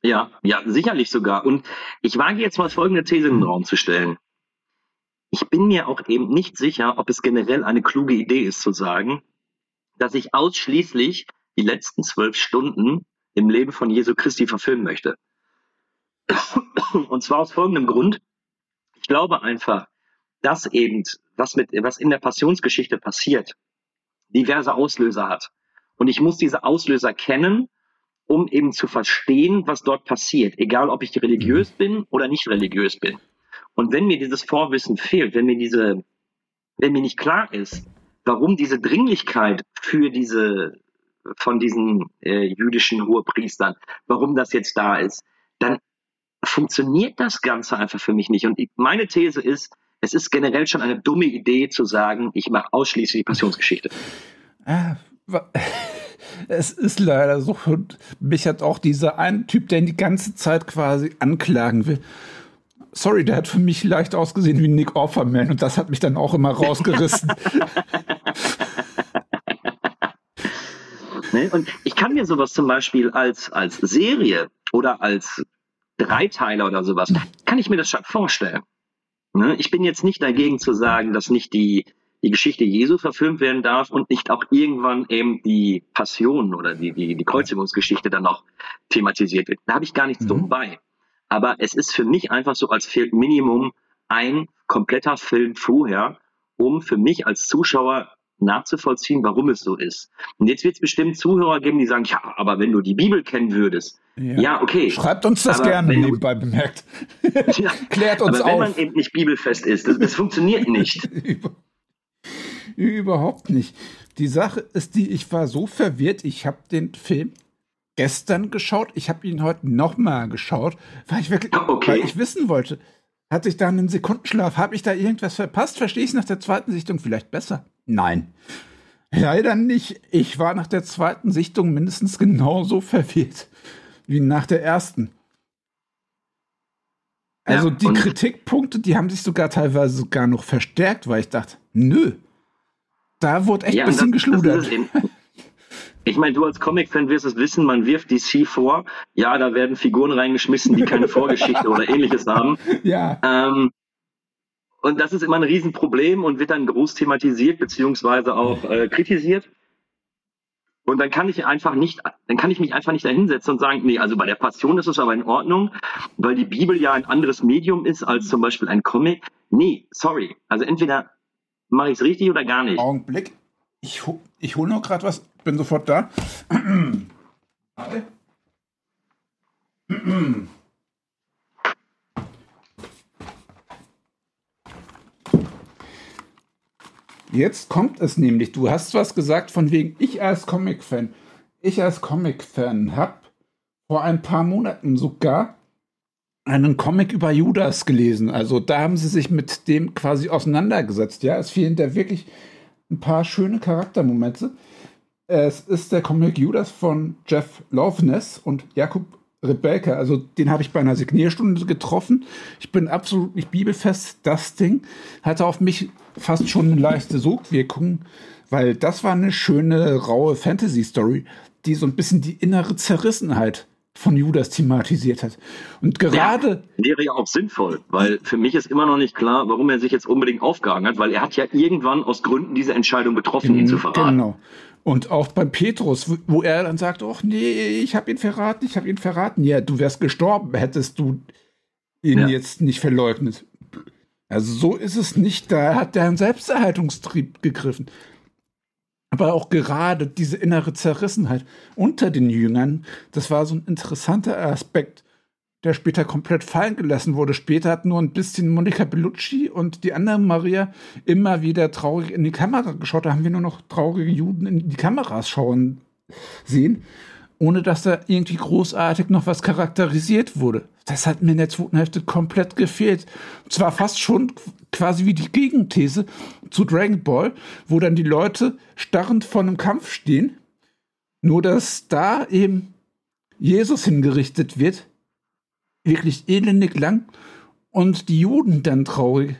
S6: Ja, ja, sicherlich sogar. Und ich wage jetzt mal folgende These in den Raum zu stellen. Ich bin mir auch eben nicht sicher, ob es generell eine kluge Idee ist zu sagen, dass ich ausschließlich die letzten zwölf Stunden im Leben von Jesu Christi verfilmen möchte. Und zwar aus folgendem Grund. Ich glaube einfach, dass eben, was, mit, was in der Passionsgeschichte passiert, diverse Auslöser hat. Und ich muss diese Auslöser kennen, um eben zu verstehen, was dort passiert, egal ob ich religiös mhm. bin oder nicht religiös bin. Und wenn mir dieses Vorwissen fehlt, wenn mir diese, wenn mir nicht klar ist, warum diese Dringlichkeit für diese, von diesen äh, jüdischen Hohepriestern, warum das jetzt da ist, dann funktioniert das Ganze einfach für mich nicht. Und meine These ist, es ist generell schon eine dumme Idee zu sagen, ich mache ausschließlich die Passionsgeschichte.
S7: Ah, es ist leider so. Und mich hat auch dieser ein Typ, der die ganze Zeit quasi anklagen will. Sorry, der hat für mich leicht ausgesehen wie Nick Offerman und das hat mich dann auch immer rausgerissen.
S6: ne? Und ich kann mir sowas zum Beispiel als, als Serie oder als Dreiteiler oder sowas, kann ich mir das schon vorstellen. Ne? Ich bin jetzt nicht dagegen zu sagen, dass nicht die, die Geschichte Jesu verfilmt werden darf und nicht auch irgendwann eben die Passion oder die, die, die Kreuzigungsgeschichte dann noch thematisiert wird. Da habe ich gar nichts mhm. dumm bei. Aber es ist für mich einfach so, als fehlt Minimum ein kompletter Film vorher, um für mich als Zuschauer nachzuvollziehen, warum es so ist. Und jetzt wird es bestimmt Zuhörer geben, die sagen, ja, aber wenn du die Bibel kennen würdest, ja, ja okay.
S7: Schreibt uns das aber gerne nebenbei bemerkt.
S6: ja, Klärt uns aber wenn auf. man eben nicht bibelfest ist, das, das funktioniert nicht.
S7: Überhaupt nicht. Die Sache ist die, ich war so verwirrt, ich habe den Film gestern geschaut, ich habe ihn heute nochmal geschaut, weil ich wirklich, okay. weil ich wissen wollte, hatte ich da einen Sekundenschlaf, habe ich da irgendwas verpasst, verstehe ich es nach der zweiten Sichtung vielleicht besser? Nein. Leider nicht. Ich war nach der zweiten Sichtung mindestens genauso verwirrt wie nach der ersten. Also ja, die Kritikpunkte, die haben sich sogar teilweise sogar noch verstärkt, weil ich dachte, nö, da wurde echt ein bisschen das, geschludert. Das
S6: ich meine, du als Comic-Fan wirst es wissen, man wirft DC vor, ja, da werden Figuren reingeschmissen, die keine Vorgeschichte oder ähnliches haben.
S7: Ja.
S6: Ähm, und das ist immer ein Riesenproblem und wird dann groß thematisiert beziehungsweise auch äh, kritisiert. Und dann kann ich einfach nicht, dann kann ich mich einfach nicht dahinsetzen und sagen, nee, also bei der Passion ist es aber in Ordnung, weil die Bibel ja ein anderes Medium ist als zum Beispiel ein Comic. Nee, sorry. Also entweder mache ich es richtig oder gar nicht.
S7: Augenblick. Ich, ich hole noch gerade was. Bin sofort da. Jetzt kommt es nämlich. Du hast was gesagt von wegen, ich als Comic-Fan. Ich als Comic-Fan habe vor ein paar Monaten sogar einen Comic über Judas gelesen. Also da haben sie sich mit dem quasi auseinandergesetzt. Ja, es fehlen da wirklich ein paar schöne Charaktermomente. Es ist der Comic Judas von Jeff Loveness und Jakob Rebecca, also den habe ich bei einer Signierstunde getroffen. Ich bin absolut nicht bibelfest. Das Ding hatte auf mich fast schon eine leichte Sogwirkung, weil das war eine schöne, raue Fantasy-Story, die so ein bisschen die innere Zerrissenheit von Judas thematisiert hat. Und gerade.
S6: Ja, wäre ja auch sinnvoll, weil für mich ist immer noch nicht klar, warum er sich jetzt unbedingt aufgehangen hat, weil er hat ja irgendwann aus Gründen diese Entscheidung getroffen, ihn zu verraten. Genau.
S7: Und auch bei Petrus, wo er dann sagt, ach nee, ich habe ihn verraten, ich habe ihn verraten. Ja, du wärst gestorben, hättest du ihn ja. jetzt nicht verleugnet. Also so ist es nicht. Da hat der einen Selbsterhaltungstrieb gegriffen. Aber auch gerade diese innere Zerrissenheit unter den Jüngern, das war so ein interessanter Aspekt, der später komplett fallen gelassen wurde. Später hat nur ein bisschen Monica Bellucci und die andere Maria immer wieder traurig in die Kamera geschaut. Da haben wir nur noch traurige Juden in die Kameras schauen sehen, ohne dass da irgendwie großartig noch was charakterisiert wurde. Das hat mir in der zweiten Hälfte komplett gefehlt. Zwar fast schon quasi wie die Gegenthese zu Dragon Ball, wo dann die Leute starrend vor einem Kampf stehen, nur dass da eben Jesus hingerichtet wird wirklich elendig lang und die Juden dann traurig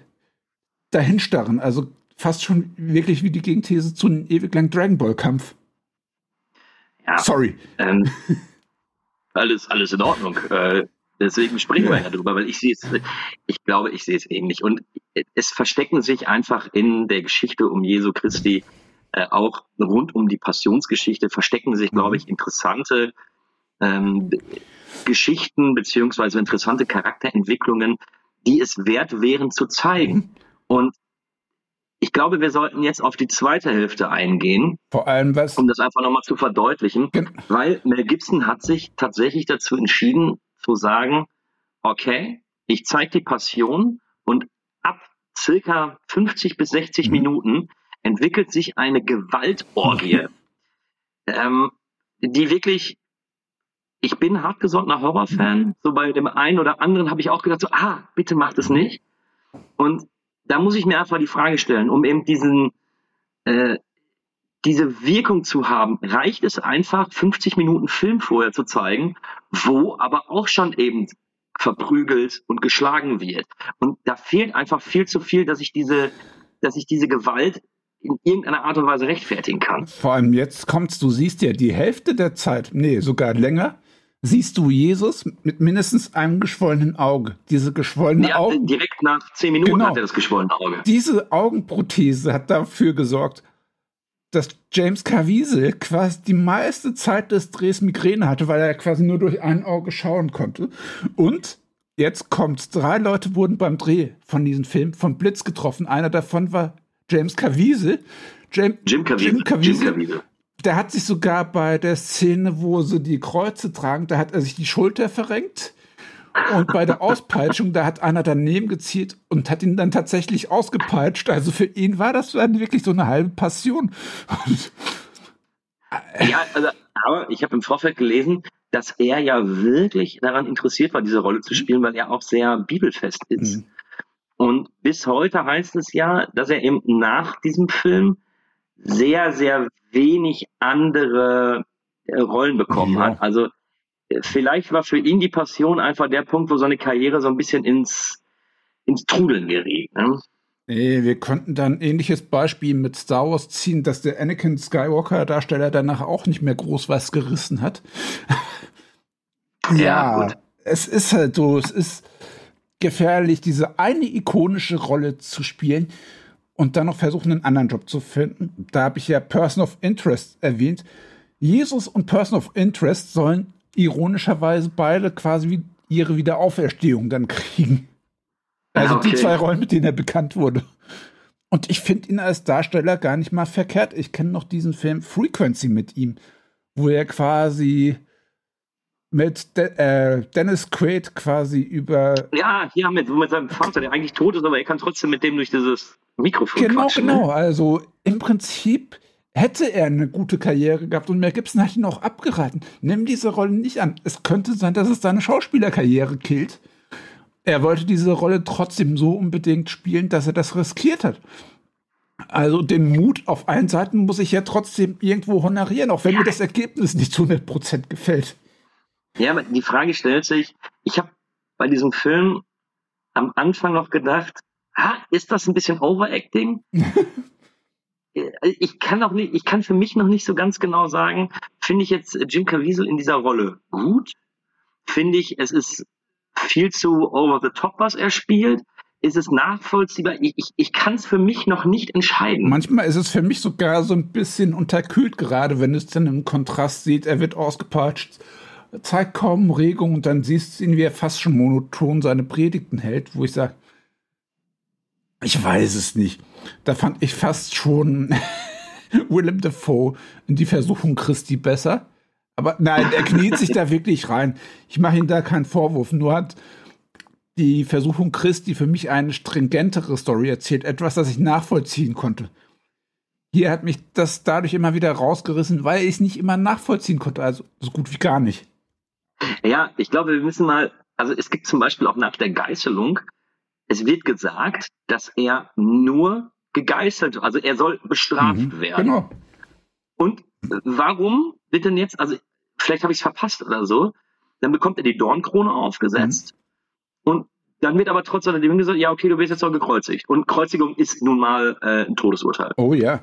S7: dahinstarren. Also fast schon wirklich wie die Gegenthese zu einem ewig langen Dragon Ball Kampf.
S6: Ja, Sorry. Ähm, alles, alles in Ordnung. Äh, deswegen sprechen wir ja darüber, weil ich sehe es, ich glaube, ich sehe es ähnlich. Und es verstecken sich einfach in der Geschichte um Jesu Christi äh, auch rund um die Passionsgeschichte verstecken sich, glaube mhm. ich, interessante ähm, Geschichten beziehungsweise interessante Charakterentwicklungen, die es wert wären zu zeigen. Mhm. Und ich glaube, wir sollten jetzt auf die zweite Hälfte eingehen.
S7: Vor allem was?
S6: Um das einfach nochmal zu verdeutlichen. Weil Mel Gibson hat sich tatsächlich dazu entschieden, zu sagen, okay, ich zeige die Passion und ab circa 50 bis 60 mhm. Minuten entwickelt sich eine Gewaltorgie, ähm, die wirklich ich bin hartgesottener Horrorfan. So bei dem einen oder anderen habe ich auch gedacht, so, ah, bitte macht es nicht. Und da muss ich mir einfach die Frage stellen, um eben diesen, äh, diese Wirkung zu haben, reicht es einfach, 50 Minuten Film vorher zu zeigen, wo aber auch schon eben verprügelt und geschlagen wird. Und da fehlt einfach viel zu viel, dass ich diese, dass ich diese Gewalt in irgendeiner Art und Weise rechtfertigen kann.
S7: Vor allem jetzt kommst du, siehst ja die Hälfte der Zeit, nee, sogar länger, siehst du Jesus mit mindestens einem geschwollenen Auge. Diese geschwollene ja, Augen.
S6: Direkt nach zehn Minuten genau. hat er das geschwollene Auge.
S7: Diese Augenprothese hat dafür gesorgt, dass James Caviezel quasi die meiste Zeit des Drehs Migräne hatte, weil er quasi nur durch ein Auge schauen konnte. Und jetzt kommt, drei Leute wurden beim Dreh von diesem Film vom Blitz getroffen. Einer davon war James Caviezel.
S6: Jam Jim Caviezel. Jim Caviezel.
S7: Der hat sich sogar bei der Szene, wo sie die Kreuze tragen, da hat er sich die Schulter verrenkt. Und bei der Auspeitschung, da hat einer daneben gezielt und hat ihn dann tatsächlich ausgepeitscht. Also für ihn war das dann wirklich so eine halbe Passion.
S6: ja, also, aber ich habe im Vorfeld gelesen, dass er ja wirklich daran interessiert war, diese Rolle zu spielen, weil er auch sehr bibelfest ist. Mhm. Und bis heute heißt es ja, dass er eben nach diesem Film sehr, sehr wenig andere äh, Rollen bekommen ja. hat. Also äh, vielleicht war für ihn die Passion einfach der Punkt, wo seine Karriere so ein bisschen ins, ins Trudeln geriet. Ne?
S7: Nee, wir könnten dann ein ähnliches Beispiel mit Star Wars ziehen, dass der Anakin Skywalker-Darsteller danach auch nicht mehr groß was gerissen hat. ja, ja es ist halt so, es ist gefährlich, diese eine ikonische Rolle zu spielen, und dann noch versuchen, einen anderen Job zu finden. Da habe ich ja Person of Interest erwähnt. Jesus und Person of Interest sollen ironischerweise beide quasi wie ihre Wiederauferstehung dann kriegen. Also ah, okay. die zwei Rollen, mit denen er bekannt wurde. Und ich finde ihn als Darsteller gar nicht mal verkehrt. Ich kenne noch diesen Film Frequency mit ihm, wo er quasi mit De äh, Dennis Quaid quasi über.
S6: Ja, hier mit, mit seinem Vater, der eigentlich tot ist, aber er kann trotzdem mit dem durch dieses Mikrofon
S7: Genau,
S6: quatschen,
S7: genau. Ne? Also im Prinzip hätte er eine gute Karriere gehabt und Mel Gibson hat ihn auch abgeraten. Nimm diese Rolle nicht an. Es könnte sein, dass es seine Schauspielerkarriere killt. Er wollte diese Rolle trotzdem so unbedingt spielen, dass er das riskiert hat. Also den Mut auf allen Seiten muss ich ja trotzdem irgendwo honorieren, auch wenn ja. mir das Ergebnis nicht zu 100% gefällt.
S6: Ja, aber die Frage stellt sich, ich habe bei diesem Film am Anfang noch gedacht, ah, ist das ein bisschen Overacting? ich kann auch nicht, ich kann für mich noch nicht so ganz genau sagen, finde ich jetzt Jim Caviezel in dieser Rolle gut finde ich, es ist viel zu over the top, was er spielt. Ist es nachvollziehbar? Ich, ich, ich kann es für mich noch nicht entscheiden.
S7: Manchmal ist es für mich sogar so ein bisschen unterkühlt, gerade wenn es dann im Kontrast sieht, er wird ausgepeitscht, zeigt kaum Regung und dann siehst du ihn, wie er fast schon monoton seine Predigten hält, wo ich sage, ich weiß es nicht. Da fand ich fast schon Willem Dafoe in die Versuchung Christi besser. Aber nein, er kniet sich da wirklich rein. Ich mache ihm da keinen Vorwurf. Nur hat die Versuchung Christi für mich eine stringentere Story erzählt. Etwas, das ich nachvollziehen konnte. Hier hat mich das dadurch immer wieder rausgerissen, weil ich es nicht immer nachvollziehen konnte. Also so gut wie gar nicht.
S6: Ja, ich glaube, wir müssen mal, also es gibt zum Beispiel auch nach der Geißelung, es wird gesagt, dass er nur gegeißelt, also er soll bestraft
S7: Mhm,
S6: werden.
S7: Genau.
S6: Und warum wird denn jetzt, also vielleicht habe ich es verpasst oder so, dann bekommt er die Dornkrone aufgesetzt und dann wird aber trotz alledem gesagt, ja, okay, du wirst jetzt auch gekreuzigt. Und Kreuzigung ist nun mal äh, ein Todesurteil.
S7: Oh ja.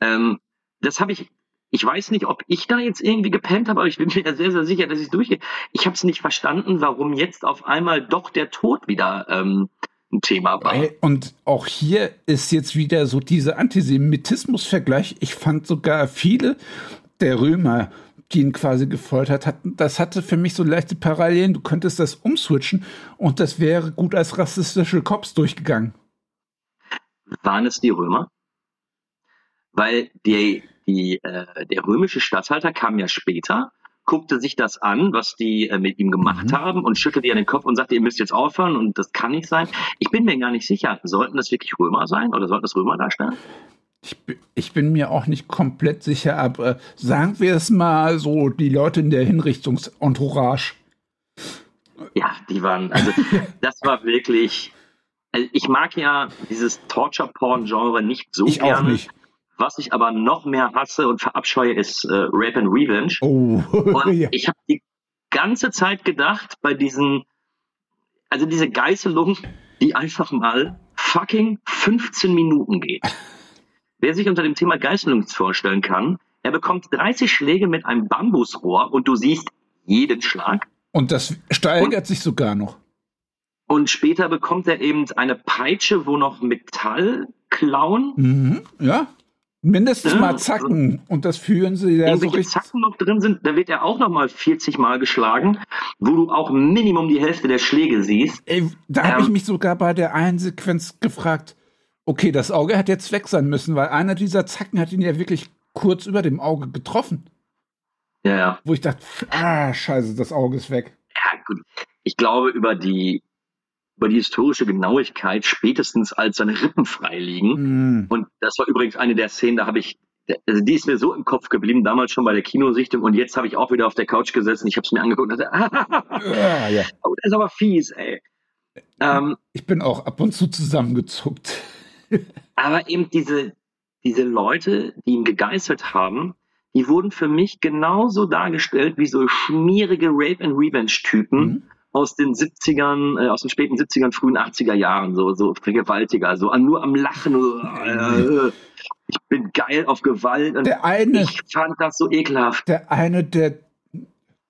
S6: Ähm, das habe ich, ich weiß nicht, ob ich da jetzt irgendwie gepennt habe, aber ich bin mir sehr, sehr sicher, dass ich es durchgehe. Ich habe es nicht verstanden, warum jetzt auf einmal doch der Tod wieder ähm, ein Thema war.
S7: Und auch hier ist jetzt wieder so dieser Antisemitismus-Vergleich. Ich fand sogar viele der Römer, die ihn quasi gefoltert hatten, das hatte für mich so leichte Parallelen. Du könntest das umswitchen und das wäre gut als rassistische Cops durchgegangen.
S6: Waren es die Römer? Weil die, die, äh, der römische Statthalter kam ja später, guckte sich das an, was die äh, mit ihm gemacht
S7: Mhm.
S6: haben und schüttelte ihr den Kopf und sagte, ihr müsst jetzt aufhören und das kann nicht sein. Ich bin mir gar nicht sicher, sollten das wirklich Römer sein oder sollten das Römer darstellen?
S7: Ich, ich bin mir auch nicht komplett sicher, aber sagen wir es mal so, die Leute in der Hinrichtungsentourage.
S6: Ja, die waren, also das war wirklich, also ich mag ja dieses Torture-Porn-Genre nicht so
S7: Ich auch
S6: gerne.
S7: nicht.
S6: Was ich aber noch mehr hasse und verabscheue, ist äh, Rape and Revenge.
S7: Oh,
S6: Und
S7: ja.
S6: ich habe die ganze Zeit gedacht, bei diesen, also diese Geißelung, die einfach mal fucking 15 Minuten geht. Wer sich unter dem Thema Geißelung vorstellen kann, er bekommt 30 Schläge mit einem Bambusrohr und du siehst jeden Schlag.
S7: Und das steigert sich sogar noch.
S6: Und später bekommt er eben eine Peitsche, wo noch Metallklauen,
S7: Mhm, ja. Mindestens mal Zacken. Und das führen sie ja so richtig.
S6: Zacken noch drin sind. Da wird er auch noch mal 40 Mal geschlagen, wo du auch Minimum die Hälfte der Schläge siehst.
S7: Ey, da habe
S6: Ähm.
S7: ich mich sogar bei der einen Sequenz gefragt, okay, das Auge hat jetzt weg sein müssen, weil einer dieser Zacken hat ihn ja wirklich kurz über dem Auge getroffen.
S6: Ja, ja.
S7: Wo ich dachte, ah, scheiße, das Auge ist weg.
S6: Ja, gut. Ich glaube, über die, über die historische Genauigkeit, spätestens als seine Rippen frei liegen.
S7: Mm.
S6: Und das war übrigens eine der Szenen, da habe ich, also die ist mir so im Kopf geblieben, damals schon bei der Kinosichtung. Und jetzt habe ich auch wieder auf der Couch gesessen. Ich habe es mir angeguckt und dachte,
S7: Ja, ja.
S6: oh, das ist aber fies, ey. Ähm,
S7: Ich bin auch ab und zu zusammengezuckt.
S6: aber eben diese, diese Leute, die ihn gegeißelt haben, die wurden für mich genauso dargestellt wie so schmierige Rape and Revenge Typen
S7: Mhm.
S6: Aus den 70ern, äh, aus den späten 70ern, frühen 80er Jahren, so, so Vergewaltiger, so an, nur am Lachen, so, äh, ich bin geil auf Gewalt und
S7: Der eine,
S6: ich fand das so ekelhaft.
S7: der eine, der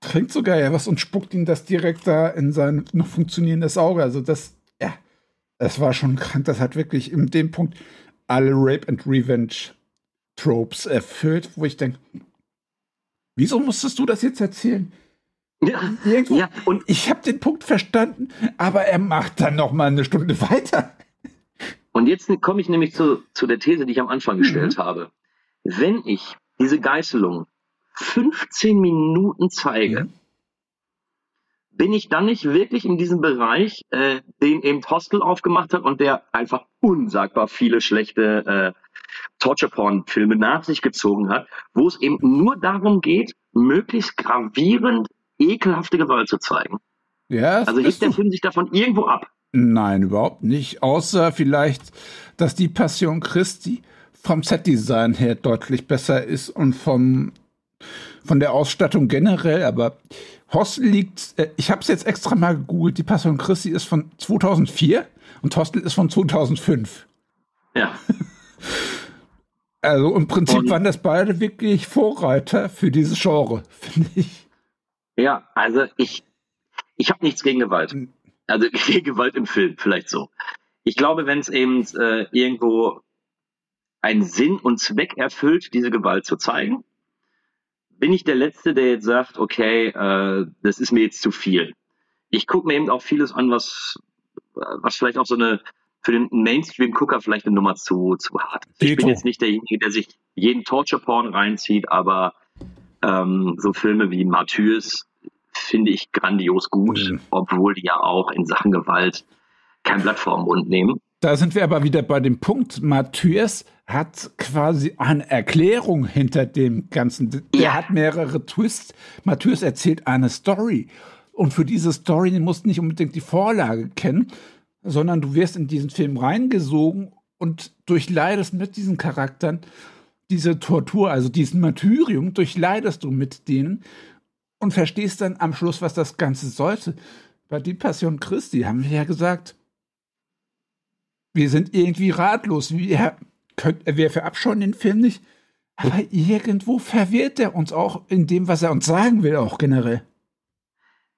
S7: trinkt sogar ja was und spuckt ihm das direkt da in sein noch funktionierendes Auge. Also das, ja, das war schon krank. Das hat wirklich in dem Punkt alle Rape and Revenge Tropes erfüllt, wo ich denke, wieso musstest du das jetzt erzählen?
S6: Ja,
S7: Irgendwo,
S6: ja und
S7: ich habe den Punkt verstanden, aber er macht dann noch mal eine Stunde weiter.
S6: Und jetzt komme ich nämlich zu, zu der These, die ich am Anfang gestellt habe. Wenn ich diese Geißelung 15 Minuten zeige,
S7: Mhm.
S6: bin ich dann nicht wirklich in diesem Bereich, äh, den eben Hostel aufgemacht hat und der einfach unsagbar viele schlechte äh, Torture-Porn-Filme nach sich gezogen hat, wo es eben nur darum geht, möglichst gravierend ekelhafte Gewalt zu zeigen.
S7: Ja,
S6: Also hebt der. Film sich davon irgendwo ab.
S7: Nein, überhaupt nicht. Außer vielleicht, dass die Passion Christi vom Set-Design her deutlich besser ist und vom, von der Ausstattung generell. Aber Hostel liegt, äh, ich habe es jetzt extra mal gegoogelt, die Passion Christi ist von 2004 und Hostel ist von 2005.
S6: Ja.
S7: Also im Prinzip
S6: Und-
S7: waren das beide wirklich Vorreiter für dieses Genre, finde ich.
S6: Ja, also ich, ich habe nichts gegen Gewalt. Also gegen Gewalt im Film, vielleicht so. Ich glaube, wenn es eben äh, irgendwo einen Sinn und Zweck erfüllt, diese Gewalt zu zeigen, bin ich der Letzte, der jetzt sagt, okay, äh, das ist mir jetzt zu viel. Ich gucke mir eben auch vieles an, was, was vielleicht auch so eine für den Mainstream-Gucker vielleicht eine Nummer zu, zu hart. Ich bin jetzt nicht derjenige, der sich jeden Torture-Porn reinzieht, aber ähm, so Filme wie Martyrs finde ich grandios gut, mhm. obwohl die ja auch in Sachen Gewalt kein Blatt vor den Mund nehmen.
S7: Da sind wir aber wieder bei dem Punkt, Matthäus hat quasi eine Erklärung hinter dem Ganzen. Der ja. hat mehrere Twists. Matthäus erzählt eine Story. Und für diese Story musst du nicht unbedingt die Vorlage kennen, sondern du wirst in diesen Film reingesogen und durchleidest mit diesen Charakteren diese Tortur, also diesen Martyrium, durchleidest du mit denen und verstehst dann am Schluss, was das Ganze sollte. Bei die Passion Christi haben wir ja gesagt, wir sind irgendwie ratlos. Wir, könnt, wir verabscheuen den Film nicht, aber irgendwo verwirrt er uns auch in dem, was er uns sagen will, auch generell.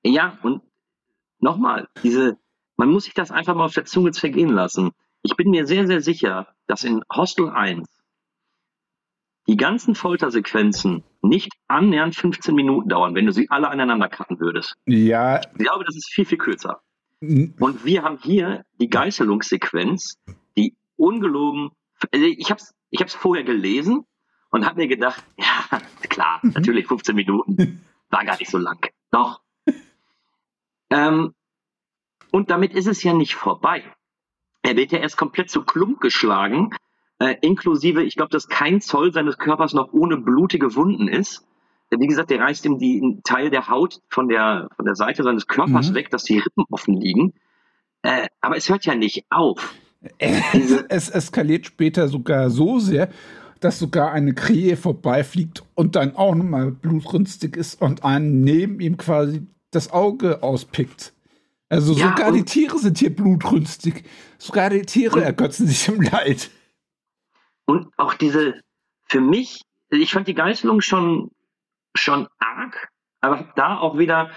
S6: Ja, und nochmal, diese, man muss sich das einfach mal auf der Zunge zergehen lassen. Ich bin mir sehr, sehr sicher, dass in Hostel 1 die ganzen Foltersequenzen nicht annähernd 15 Minuten dauern, wenn du sie alle aneinander cutten würdest.
S7: Ja.
S6: Ich glaube, das ist viel, viel kürzer. Und wir haben hier die Geißelungssequenz, die ungelogen, also ich habe es ich hab's vorher gelesen und habe mir gedacht, ja, klar, mhm. natürlich 15 Minuten, war gar nicht so lang. Doch. ähm, und damit ist es ja nicht vorbei. Er wird ja erst komplett zu Klump geschlagen, äh, inklusive, ich glaube, dass kein Zoll seines Körpers noch ohne blutige Wunden ist wie gesagt, der reißt ihm die, einen Teil der Haut von der, von der Seite seines Körpers mhm. weg, dass die Rippen offen liegen. Äh, aber es hört ja nicht auf.
S7: es eskaliert später sogar so sehr, dass sogar eine Krähe vorbeifliegt und dann auch nochmal blutrünstig ist und einen neben ihm quasi das Auge auspickt. Also ja, sogar die Tiere sind hier blutrünstig. Sogar die Tiere ergötzen sich im Leid.
S6: Und auch diese, für mich, ich fand die Geißelung schon schon arg, aber da auch wieder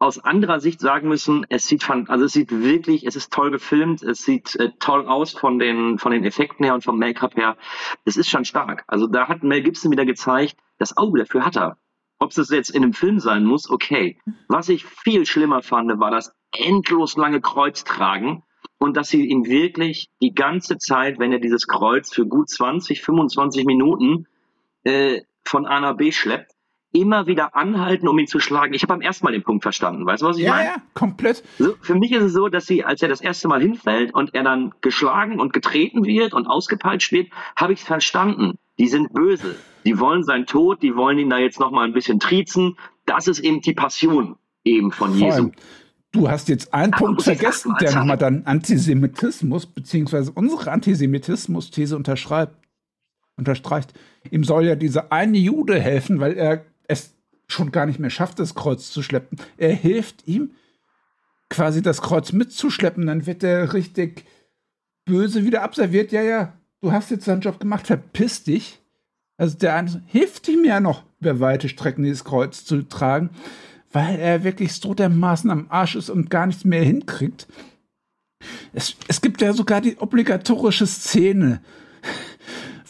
S6: aus anderer Sicht sagen müssen, es sieht also es sieht wirklich, es ist toll gefilmt, es sieht äh, toll aus von den von den Effekten her und vom Make-up her. Es ist schon stark. Also da hat Mel Gibson wieder gezeigt, das Auge dafür hat er. Ob es jetzt in einem Film sein muss, okay. Was ich viel schlimmer fand, war das endlos lange Kreuz tragen und dass sie ihn wirklich die ganze Zeit, wenn er dieses Kreuz für gut 20, 25 Minuten äh, von A nach B schleppt, immer wieder anhalten, um ihn zu schlagen. Ich habe beim ersten Mal den Punkt verstanden. Weißt du, was ich
S7: ja,
S6: meine?
S7: Ja, komplett.
S6: So, für mich ist es so, dass sie, als er das erste Mal hinfällt und er dann geschlagen und getreten wird und ausgepeitscht wird, habe ich es verstanden. Die sind böse. Die wollen seinen Tod, die wollen ihn da jetzt nochmal ein bisschen triezen. Das ist eben die Passion eben von Voll. Jesu.
S7: Du hast jetzt einen Aber Punkt vergessen, der nochmal dann Antisemitismus, beziehungsweise unsere Antisemitismus-These unterschreibt unterstreicht, ihm soll ja dieser eine Jude helfen, weil er es schon gar nicht mehr schafft, das Kreuz zu schleppen. Er hilft ihm, quasi das Kreuz mitzuschleppen, dann wird er richtig böse wieder abserviert. Ja, ja, du hast jetzt deinen Job gemacht, verpiss dich. Also der eine hilft ihm ja noch, über weite Strecken dieses Kreuz zu tragen, weil er wirklich so dermaßen am Arsch ist und gar nichts mehr hinkriegt. Es, es gibt ja sogar die obligatorische Szene,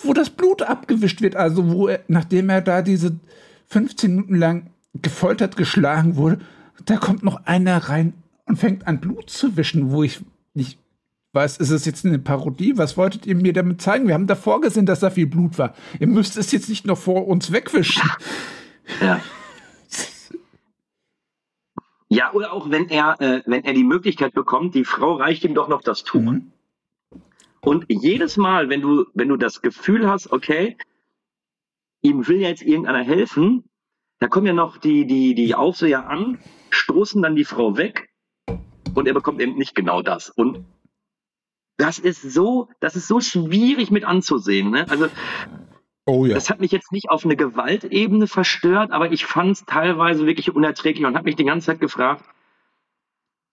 S7: wo das Blut abgewischt wird, also wo er, nachdem er da diese 15 Minuten lang gefoltert geschlagen wurde, da kommt noch einer rein und fängt an Blut zu wischen, wo ich nicht weiß, ist es jetzt eine Parodie? Was wolltet ihr mir damit zeigen? Wir haben davor gesehen, dass da viel Blut war. Ihr müsst es jetzt nicht noch vor uns wegwischen.
S6: Ja. Ja, oder auch wenn er, äh, wenn er die Möglichkeit bekommt, die Frau reicht ihm doch noch das Tuch. Mhm. Und jedes Mal, wenn du, wenn du das Gefühl hast, okay, ihm will jetzt irgendeiner helfen, da kommen ja noch die, die, die Aufseher an, stoßen dann die Frau weg und er bekommt eben nicht genau das. Und das ist so, das ist so schwierig mit anzusehen. Ne? Also Oh ja. Das hat mich jetzt nicht auf eine Gewaltebene verstört, aber ich fand es teilweise wirklich unerträglich und habe mich die ganze Zeit gefragt,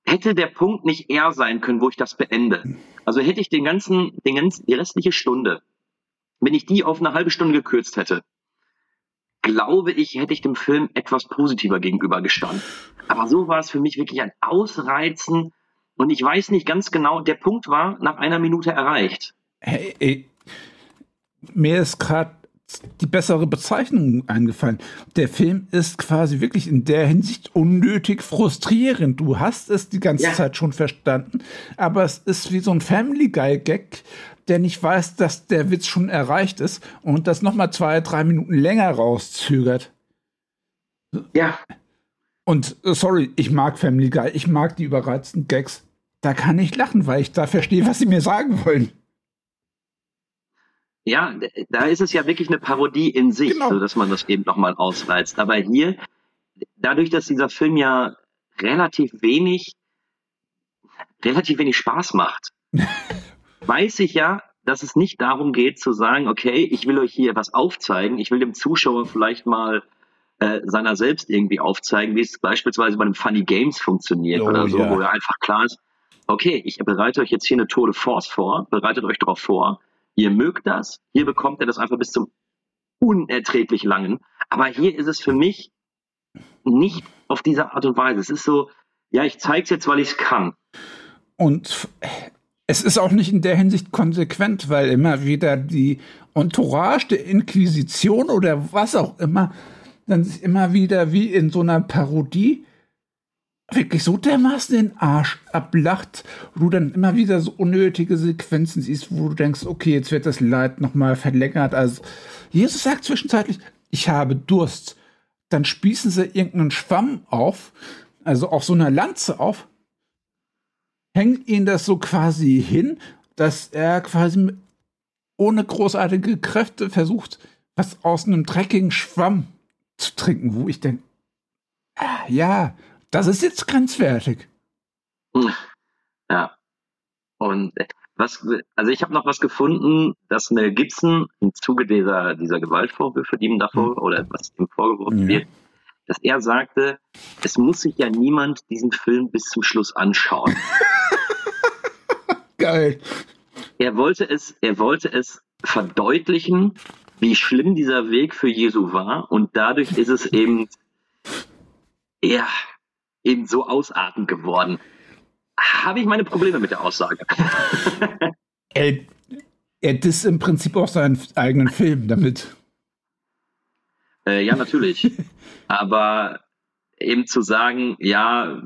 S6: hätte der Punkt nicht eher sein können, wo ich das beende. Also hätte ich den ganzen, den ganzen, die restliche Stunde, wenn ich die auf eine halbe Stunde gekürzt hätte, glaube ich, hätte ich dem Film etwas positiver gegenübergestanden. Aber so war es für mich wirklich ein Ausreizen. Und ich weiß nicht ganz genau, der Punkt war nach einer Minute erreicht.
S7: Hey, ey, mir ist gerade die bessere Bezeichnung eingefallen. Der Film ist quasi wirklich in der Hinsicht unnötig frustrierend. Du hast es die ganze
S6: Ja.
S7: Zeit schon verstanden, aber es ist wie so ein Family Guy Gag, der nicht weiß, dass der Witz schon erreicht ist und das noch mal zwei, drei Minuten länger rauszögert.
S6: Ja,
S7: Und äh, sorry, ich mag Family Guy, ich mag die überreizten Gags. Da kann ich lachen, weil ich da verstehe, was sie mir sagen wollen.
S6: Ja, da ist es ja wirklich eine Parodie in sich,
S7: Genau.
S6: so dass man das eben nochmal ausreizt. Aber hier, dadurch, dass dieser Film ja relativ wenig, relativ wenig Spaß macht, weiß ich ja, dass es nicht darum geht zu sagen, okay, ich will euch hier was aufzeigen, ich will dem Zuschauer vielleicht mal äh, seiner selbst irgendwie aufzeigen, wie es beispielsweise bei einem Funny Games funktioniert
S7: Oh,
S6: oder so,
S7: ja.
S6: wo ja einfach klar ist, okay, ich bereite euch jetzt hier eine Tour de Force vor, bereitet euch darauf vor, ihr mögt das, hier bekommt ihr das einfach bis zum unerträglich langen, aber hier ist es für mich nicht auf diese Art und Weise. Es ist so, ja, ich zeig's jetzt, weil ich es kann.
S7: Und es ist auch nicht in der Hinsicht konsequent, weil immer wieder die Entourage der Inquisition oder was auch immer dann sich immer wieder wie in so einer Parodie wirklich so dermaßen den Arsch ablacht, wo du dann immer wieder so unnötige Sequenzen siehst, wo du denkst, okay, jetzt wird das Leid nochmal verlängert. Also Jesus sagt zwischenzeitlich, ich habe Durst. Dann spießen sie irgendeinen Schwamm auf, also auf so einer Lanze auf, hängt ihn das so quasi hin, dass er quasi ohne großartige Kräfte versucht, was aus einem dreckigen Schwamm zu trinken, wo ich denke, ah, ja, das ist jetzt grenzwertig.
S6: Ja. Und äh, was, also ich habe noch was gefunden, dass Mel Gibson im Zuge dieser, dieser Gewaltvorwürfe, die ihm davor, oder was ihm vorgeworfen
S7: Ja.
S6: wird, dass er sagte, es muss sich ja niemand diesen Film bis zum Schluss anschauen.
S7: Geil.
S6: er wollte es, er wollte es verdeutlichen, wie schlimm dieser Weg für Jesu war und dadurch ist es eben, ja, eben so ausartend geworden. Habe ich meine Probleme mit der Aussage.
S7: Er, er disst im Prinzip auch seinen eigenen Film damit.
S6: Äh, ja, natürlich. Aber eben zu sagen, ja,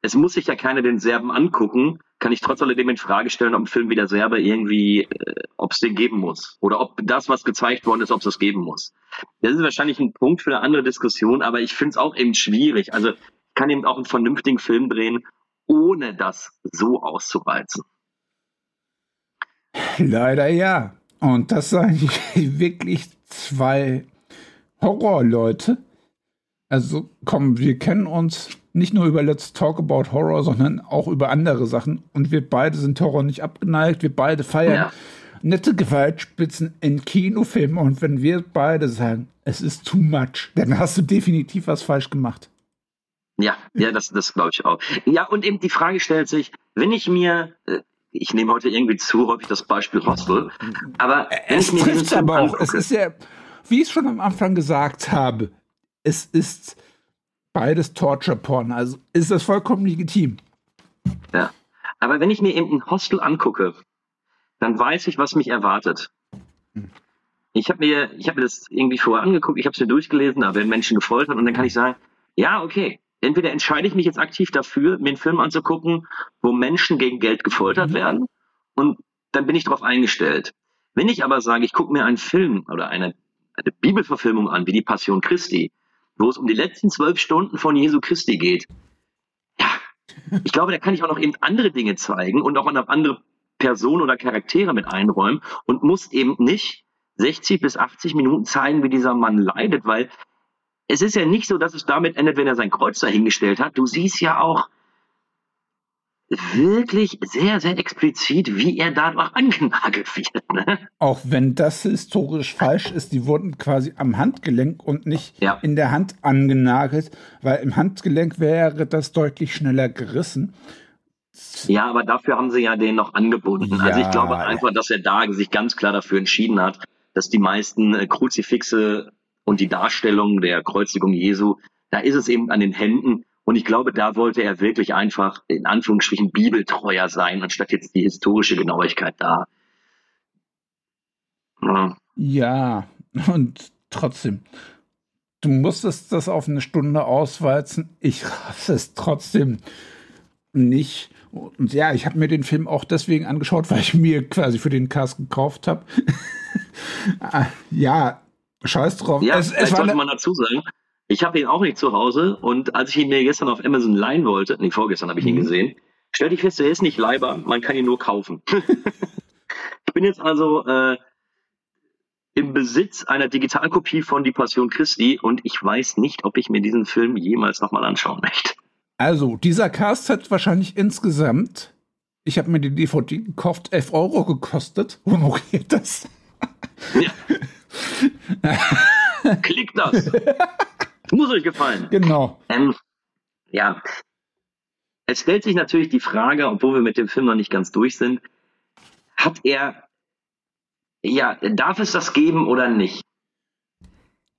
S6: es muss sich ja keiner den Serben angucken, kann ich trotz alledem in Frage stellen, ob ein Film wie der Serbe irgendwie, äh, ob es den geben muss. Oder ob das, was gezeigt worden ist, ob es das geben muss. Das ist wahrscheinlich ein Punkt für eine andere Diskussion, aber ich finde es auch eben schwierig. Also kann eben auch einen vernünftigen Film drehen, ohne das so auszureizen.
S7: Leider ja. Und das sagen wirklich zwei Horrorleute. Also komm, wir kennen uns nicht nur über Let's Talk About Horror, sondern auch über andere Sachen. Und wir beide sind Horror nicht abgeneigt. Wir beide feiern
S6: Ja.
S7: nette Gewaltspitzen in Kinofilmen. Und wenn wir beide sagen, es ist too much, dann hast du definitiv was falsch gemacht.
S6: Ja, ja, das, das glaube ich auch. Ja, und eben die Frage stellt sich, wenn ich mir, äh, ich nehme heute irgendwie zu häufig das Beispiel Hostel, aber wenn
S7: Es
S6: ich mir
S7: trifft aber auch. Es ist ja, wie ich schon am Anfang gesagt habe, es ist beides Torture-Porn. Also ist das vollkommen legitim.
S6: Ja. Aber wenn ich mir eben ein Hostel angucke, dann weiß ich, was mich erwartet. Ich habe mir, ich habe mir das irgendwie vorher angeguckt, ich habe es mir durchgelesen, da werden Menschen gefoltert und dann kann ich sagen, ja, okay, entweder entscheide ich mich jetzt aktiv dafür, mir einen Film anzugucken, wo Menschen gegen Geld gefoltert werden und dann bin ich darauf eingestellt. Wenn ich aber sage, ich gucke mir einen Film oder eine, eine Bibelverfilmung an, wie die Passion Christi, wo es um die letzten zwölf Stunden von Jesu Christi geht, ja, ich glaube, da kann ich auch noch eben andere Dinge zeigen und auch noch andere Personen oder Charaktere mit einräumen und muss eben nicht 60 bis 80 Minuten zeigen, wie dieser Mann leidet, weil es ist ja nicht so, dass es damit endet, wenn er sein Kreuz dahingestellt hat. Du siehst ja auch wirklich sehr, sehr explizit, wie er dadurch angenagelt wird. Ne?
S7: Auch wenn das historisch falsch ist, die wurden quasi am Handgelenk und nicht
S6: Ja.
S7: in der Hand angenagelt, weil im Handgelenk wäre das deutlich schneller gerissen.
S6: Ja, aber dafür haben sie ja den noch angebunden. Also ich
S7: Ja.
S6: glaube einfach, dass er da sich ganz klar dafür entschieden hat, dass die meisten äh, Kruzifixe und die Darstellung der Kreuzigung Jesu, da ist es eben an den Händen. Und ich glaube, da wollte er wirklich einfach in Anführungsstrichen bibeltreuer sein, anstatt jetzt die historische Genauigkeit da.
S7: Ja, ja und trotzdem, du musstest das auf eine Stunde auswalzen. Ich raff es trotzdem nicht. Und ja, ich habe mir den Film auch deswegen angeschaut, weil ich mir quasi für den Cast gekauft habe. Ah, ja, scheiß drauf.
S6: Ja,
S7: es,
S6: es sollte
S7: ne-
S6: man dazu sagen. Ich habe ihn auch nicht zu Hause und als ich ihn mir gestern auf Amazon leihen wollte, nee, vorgestern habe ich ihn
S7: Mhm.
S6: gesehen, stellte ich fest, er ist nicht leihbar, man kann ihn nur kaufen. ich bin jetzt also äh, im Besitz einer Digitalkopie von Die Passion Christi und ich weiß nicht, ob ich mir diesen Film jemals nochmal anschauen möchte.
S7: Also, dieser Cast hat wahrscheinlich insgesamt, ich habe mir die DVD gekauft, 11 Euro gekostet. Honoriert das?
S6: Ja. Klickt das! Muss euch gefallen.
S7: Genau.
S6: Ähm, ja, es stellt sich natürlich die Frage, obwohl wir mit dem Film noch nicht ganz durch sind, hat er, ja, darf es das geben oder nicht?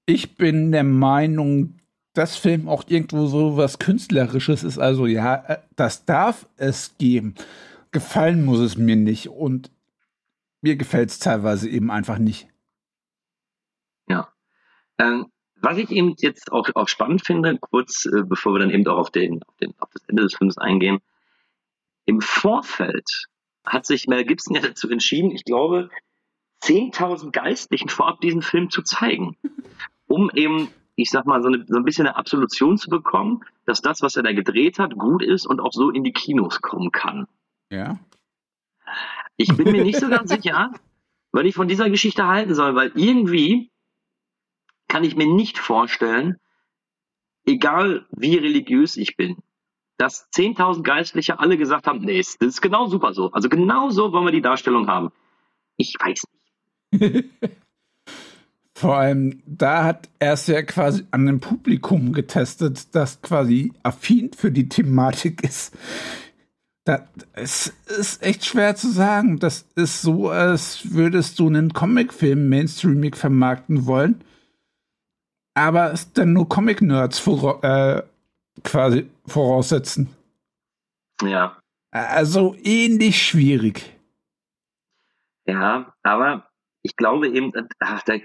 S7: Ich bin der Meinung, dass Film auch irgendwo so was Künstlerisches ist. Also ja, äh, das darf es geben. Gefallen muss es mir nicht. Und mir gefällt es teilweise eben einfach nicht.
S6: Ja. Ähm, was ich eben jetzt auch, auch spannend finde, kurz äh, bevor wir dann eben auch auf, den, auf, den, auf das Ende des Films eingehen, im Vorfeld hat sich Mel Gibson ja dazu entschieden, ich glaube, 10.000 Geistlichen vorab diesen Film zu zeigen, um eben, ich sag mal, so, eine, so ein bisschen eine Absolution zu bekommen, dass das, was er da gedreht hat, gut ist und auch so in die Kinos kommen kann.
S7: Ja.
S6: Ich bin mir nicht so ganz sicher, was ich von dieser Geschichte halten soll, weil irgendwie kann ich mir nicht vorstellen, egal wie religiös ich bin, dass 10.000 Geistliche alle gesagt haben, nee, das ist genau super so. Also genau so wollen wir die Darstellung haben. Ich weiß nicht.
S7: Vor allem, da hat er es ja quasi an dem Publikum getestet, das quasi affin für die Thematik ist. Es ist echt schwer zu sagen. Das ist so, als würdest du einen Comicfilm mainstreamig vermarkten wollen, aber es dann nur Comic-Nerds vora äh, quasi voraussetzen.
S6: Ja,
S7: Also ähnlich schwierig.
S6: ja, aber ich glaube eben, ach, da,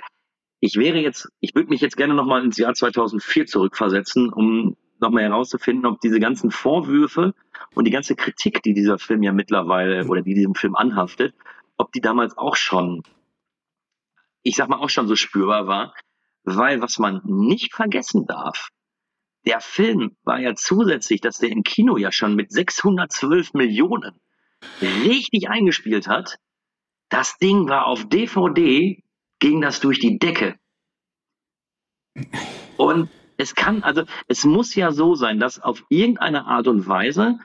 S6: ich wäre jetzt, ich würde mich jetzt gerne nochmal ins Jahr 2004 zurückversetzen, um nochmal herauszufinden, ob diese ganzen Vorwürfe und die ganze Kritik, die dieser Film ja mittlerweile oder die diesem Film anhaftet, ob die damals auch schon, ich sag mal, auch schon so spürbar war. Weil was man nicht vergessen darf, der Film war ja zusätzlich, dass der im Kino ja schon mit 612 Millionen richtig eingespielt hat. Das Ding war auf DVD, ging das durch die Decke. Und es kann, also es muss ja so sein, dass auf irgendeine Art und Weise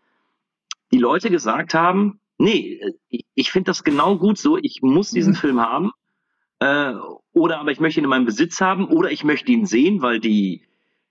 S6: die Leute gesagt haben, nee, ich, ich finde das genau gut so, ich muss diesen
S7: Mhm.
S6: Film haben. Äh, oder aber ich möchte ihn in meinem Besitz haben oder ich möchte ihn sehen, weil die,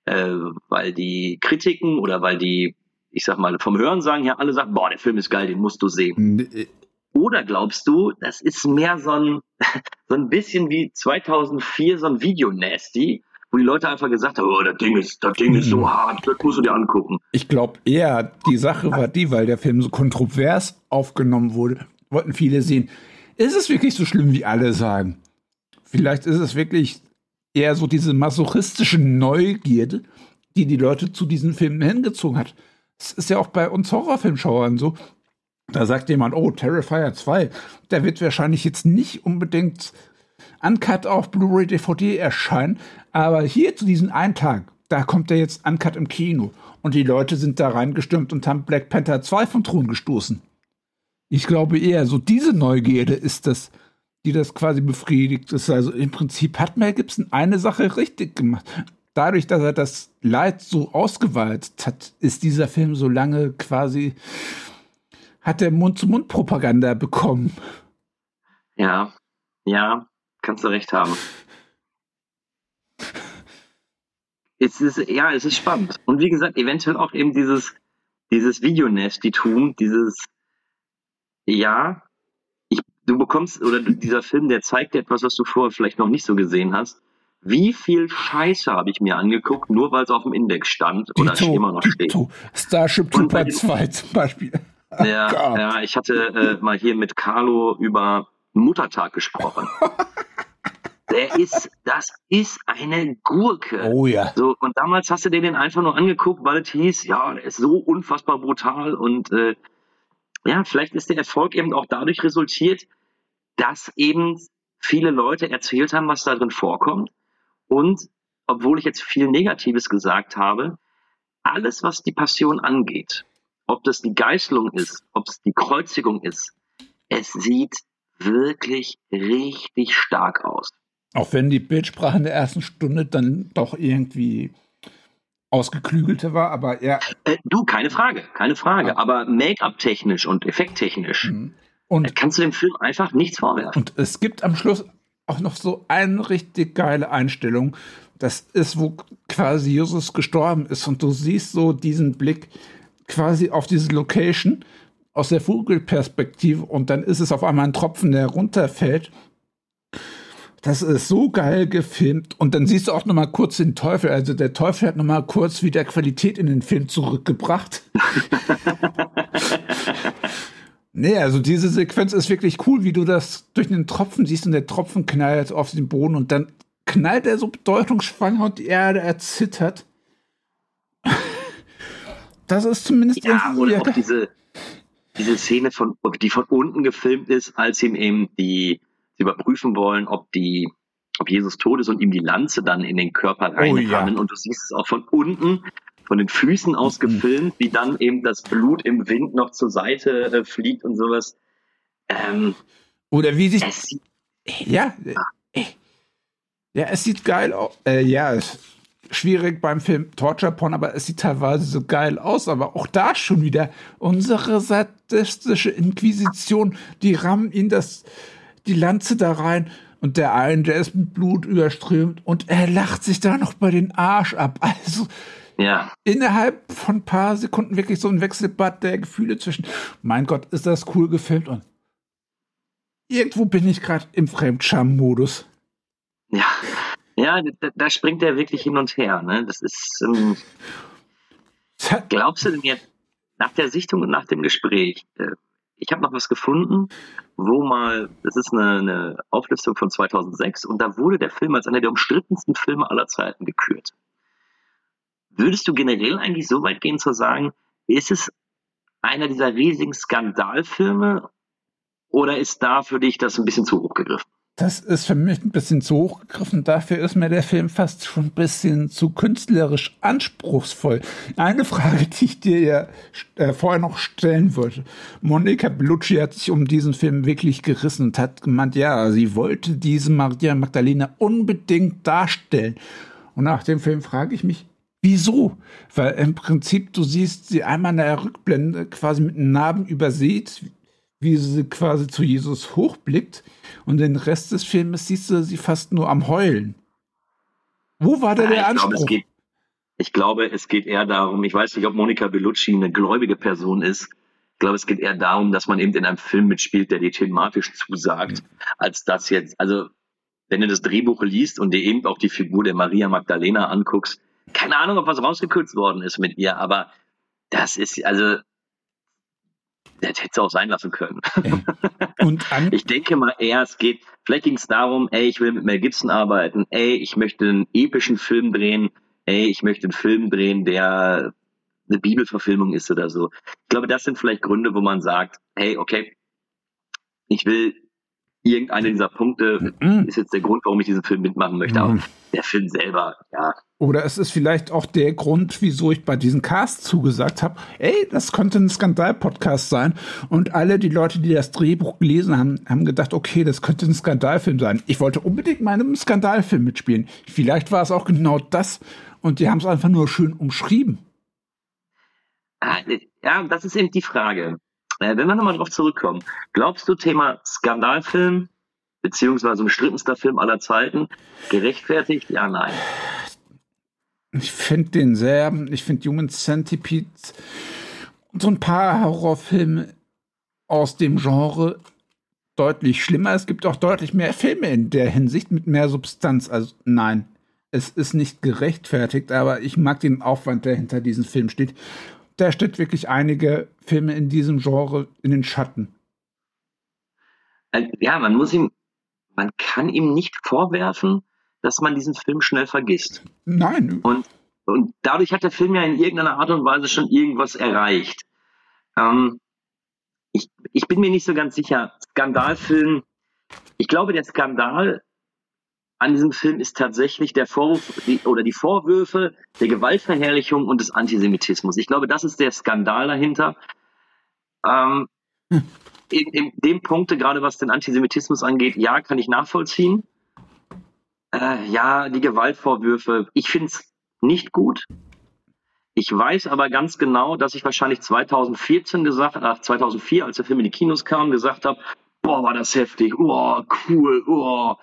S6: äh, weil die Kritiken oder weil die, ich sag mal, vom Hörensagen her alle sagen, boah, der Film ist geil, den musst du sehen. Oder glaubst du, das ist mehr so ein, so ein bisschen wie 2004 so ein Video-Nasty, wo die Leute einfach gesagt haben, oh, das Ding ist, das Ding ist
S7: Mhm.
S6: so hart, das musst du dir angucken.
S7: Ich glaube eher, die Sache war die, weil der Film so kontrovers aufgenommen wurde, wollten viele sehen. Ist es wirklich so schlimm, wie alle sagen? Vielleicht ist es wirklich eher so diese masochistische Neugierde, die die Leute zu diesen Filmen hingezogen hat. Es ist ja auch bei uns Horrorfilmschauern so. Da sagt jemand, oh, Terrifier 2, der wird wahrscheinlich jetzt nicht unbedingt uncut auf Blu-ray DVD erscheinen, aber hier zu diesem einen Tag, da kommt er jetzt uncut im Kino und die Leute sind da reingestürmt und haben Black Panther 2 vom Thron gestoßen. Ich glaube eher, so diese Neugierde ist das, die das quasi befriedigt ist. Also im Prinzip hat Mel Gibson eine Sache richtig gemacht. Dadurch, dass er das Leid so ausgewalzt hat, ist dieser Film so lange quasi, hat er Mund-zu-Mund-Propaganda bekommen.
S6: Ja, ja, kannst du recht haben. Es ist, ja, es ist spannend. Und wie gesagt, eventuell auch eben dieses, dieses Videonestitum, dieses, ja, du bekommst, oder dieser Film, der zeigt dir etwas, was du vorher vielleicht noch nicht so gesehen hast. wie viel Scheiße habe ich mir angeguckt, nur weil es auf dem Index stand oder
S7: Dito,
S6: immer noch steht.
S7: Dito. Starship Trooper
S6: diesem-
S7: 2 zum Beispiel.
S6: Ja,
S7: Gott.
S6: ja, ich hatte äh, mal hier mit Carlo über Muttertag gesprochen. Der ist, das ist eine Gurke.
S7: Oh ja.
S6: So, und damals hast du dir den einfach nur angeguckt, weil es hieß, ja, der ist so unfassbar brutal und äh, ja, vielleicht ist der Erfolg eben auch dadurch resultiert, dass eben viele Leute erzählt haben, was da drin vorkommt. Und obwohl ich jetzt viel Negatives gesagt habe, alles, was die Passion angeht, ob das die Geißelung ist, ob es die Kreuzigung ist, es sieht wirklich richtig stark aus.
S7: Auch wenn die Bildsprache in der ersten Stunde dann doch irgendwie ausgeklügelter war, aber ja.
S6: Äh, du, keine Frage, keine Frage. Aber Make-up-technisch und effekttechnisch
S7: Mhm. Und,
S6: kannst du dem Film einfach nichts vorwerfen.
S7: und es gibt am Schluss auch noch so eine richtig geile Einstellung. Das ist, wo quasi Jesus gestorben ist und du siehst so diesen Blick quasi auf diese Location aus der Vogelperspektive und dann ist es auf einmal ein Tropfen, der runterfällt. Das ist so geil gefilmt. Und dann siehst du auch noch mal kurz den Teufel. Also der Teufel hat noch mal kurz wieder Qualität in den Film zurückgebracht. nee, also diese Sequenz ist wirklich cool, wie du das durch den Tropfen siehst und der Tropfen knallt auf den Boden und dann knallt er so bedeutungsschwanger und die Erde erzittert. Das ist zumindest
S6: Ja,
S7: irgendwie
S6: oder
S7: ja,
S6: auch diese, diese Szene, von, die von unten gefilmt ist, als ihm eben die sie überprüfen wollen, ob die, ob Jesus tot ist und ihm die Lanze dann in den Körper reinrammen.
S7: ja.
S6: Und du siehst es auch von unten, von den Füßen aus gefilmt, wie dann eben das Blut im Wind noch zur Seite äh, fliegt und sowas. Ähm,
S7: oder wie sich
S6: es
S7: Ja, äh, ja, es sieht geil aus. Äh, ja, ist schwierig beim Film Torture Porn, aber es sieht teilweise so geil aus. Aber auch da schon wieder unsere sadistische Inquisition, die rammen ihn das, die Lanze da rein. Und der eine, der ist mit Blut überströmt und er lacht sich da noch bei den Arsch ab. Also
S6: ja,
S7: innerhalb von ein paar Sekunden wirklich so ein Wechselbad der Gefühle zwischen, mein Gott, ist das cool gefilmt und irgendwo bin ich gerade im Fremdscham-Modus.
S6: ja, ja, da, da springt er wirklich hin und her. Ne? Das ist. Ähm, Glaubst du denn jetzt, nach der Sichtung und nach dem Gespräch, äh, ich habe noch was gefunden, wo mal, das ist eine, eine Auflistung von 2006 und da wurde der Film als einer der umstrittensten Filme aller Zeiten gekürt. Würdest du generell eigentlich so weit gehen zu sagen, ist es einer dieser riesigen Skandalfilme oder ist da für dich das ein bisschen zu hoch gegriffen?
S7: Das ist für mich ein bisschen zu hoch gegriffen. Dafür ist mir der Film fast schon ein bisschen zu künstlerisch anspruchsvoll. Eine Frage, die ich dir ja äh, vorher noch stellen wollte. Monika Bellucci hat sich um diesen Film wirklich gerissen und hat gemeint, ja, sie wollte diese Maria Magdalena unbedingt darstellen. Und nach dem Film frage ich mich, wieso? Weil im Prinzip du siehst sie einmal in der Rückblende quasi mit Narben übersät, wie sie quasi zu Jesus hochblickt und den Rest des Filmes siehst du sie fast nur am Heulen. Wo war da der
S6: ich, glaube,
S7: Anspruch?
S6: es geht, ich glaube, es geht eher darum, ich weiß nicht, ob Monika Bellucci eine gläubige Person ist. Ich glaube, es geht eher darum, dass man eben in einem Film mitspielt, der dir thematisch zusagt, als das jetzt, also wenn du das Drehbuch liest und dir eben auch die Figur der Maria Magdalena anguckst, keine Ahnung, ob was rausgekürzt worden ist mit ihr, aber das ist, also, das hätte es auch sein lassen können.
S7: und an,
S6: Ich denke mal eher, es geht, vielleicht ging es darum, ey, ich will mit Mel Gibson arbeiten, ey, ich möchte einen epischen Film drehen, ey, ich möchte einen Film drehen, der eine Bibelverfilmung ist oder so. Ich glaube, das sind vielleicht Gründe, wo man sagt, hey, okay, ich will irgendeine dieser Punkte,
S7: Mhm.
S6: ist jetzt der Grund, warum ich diesen Film mitmachen möchte, aber
S7: Mhm.
S6: der Film selber, ja,
S7: oder es ist vielleicht auch der Grund, wieso ich bei diesem Cast zugesagt habe, ey, das könnte ein Skandal-Podcast sein. Und alle die Leute, die das Drehbuch gelesen haben, haben gedacht, okay, das könnte ein Skandalfilm sein. Ich wollte unbedingt mal in einem Skandalfilm mitspielen. Vielleicht war es auch genau das. Und die haben es einfach nur schön umschrieben.
S6: Ah, Ja, das ist eben die Frage. Äh, wenn wir nochmal drauf zurückkommen, glaubst du, Thema Skandalfilm, beziehungsweise umstrittenster Film aller Zeiten, gerechtfertigt? Ja, nein.
S7: Ich finde den sehr, ich finde Human Centipede und so ein paar Horrorfilme aus dem Genre deutlich schlimmer. Es gibt auch deutlich mehr Filme in der Hinsicht mit mehr Substanz. Also nein, es ist nicht gerechtfertigt, aber ich mag den Aufwand, der hinter diesem Film steht. Da steht wirklich einige Filme in diesem Genre in den Schatten.
S6: Äh, Ja, man muss ihm, man kann ihm nicht vorwerfen, dass man diesen Film schnell vergisst.
S7: Nein,
S6: Und, und dadurch hat der Film ja in irgendeiner Art und Weise schon irgendwas erreicht. Ähm, ich, ich bin mir nicht so ganz sicher. Skandalfilm, ich glaube, der Skandal an diesem Film ist tatsächlich der Vorwurf die, oder die Vorwürfe der Gewaltverherrlichung und des Antisemitismus. Ich glaube, das ist der Skandal dahinter. Ähm, in, in dem Punkte, gerade was den Antisemitismus angeht, ja, kann ich nachvollziehen. Äh, ja, die Gewaltvorwürfe, ich finde es nicht gut. Ich weiß aber ganz genau, dass ich wahrscheinlich 2014 gesagt, äh, 2004, als der Film in die Kinos kam, gesagt habe, boah, war das heftig, oh, cool, oh.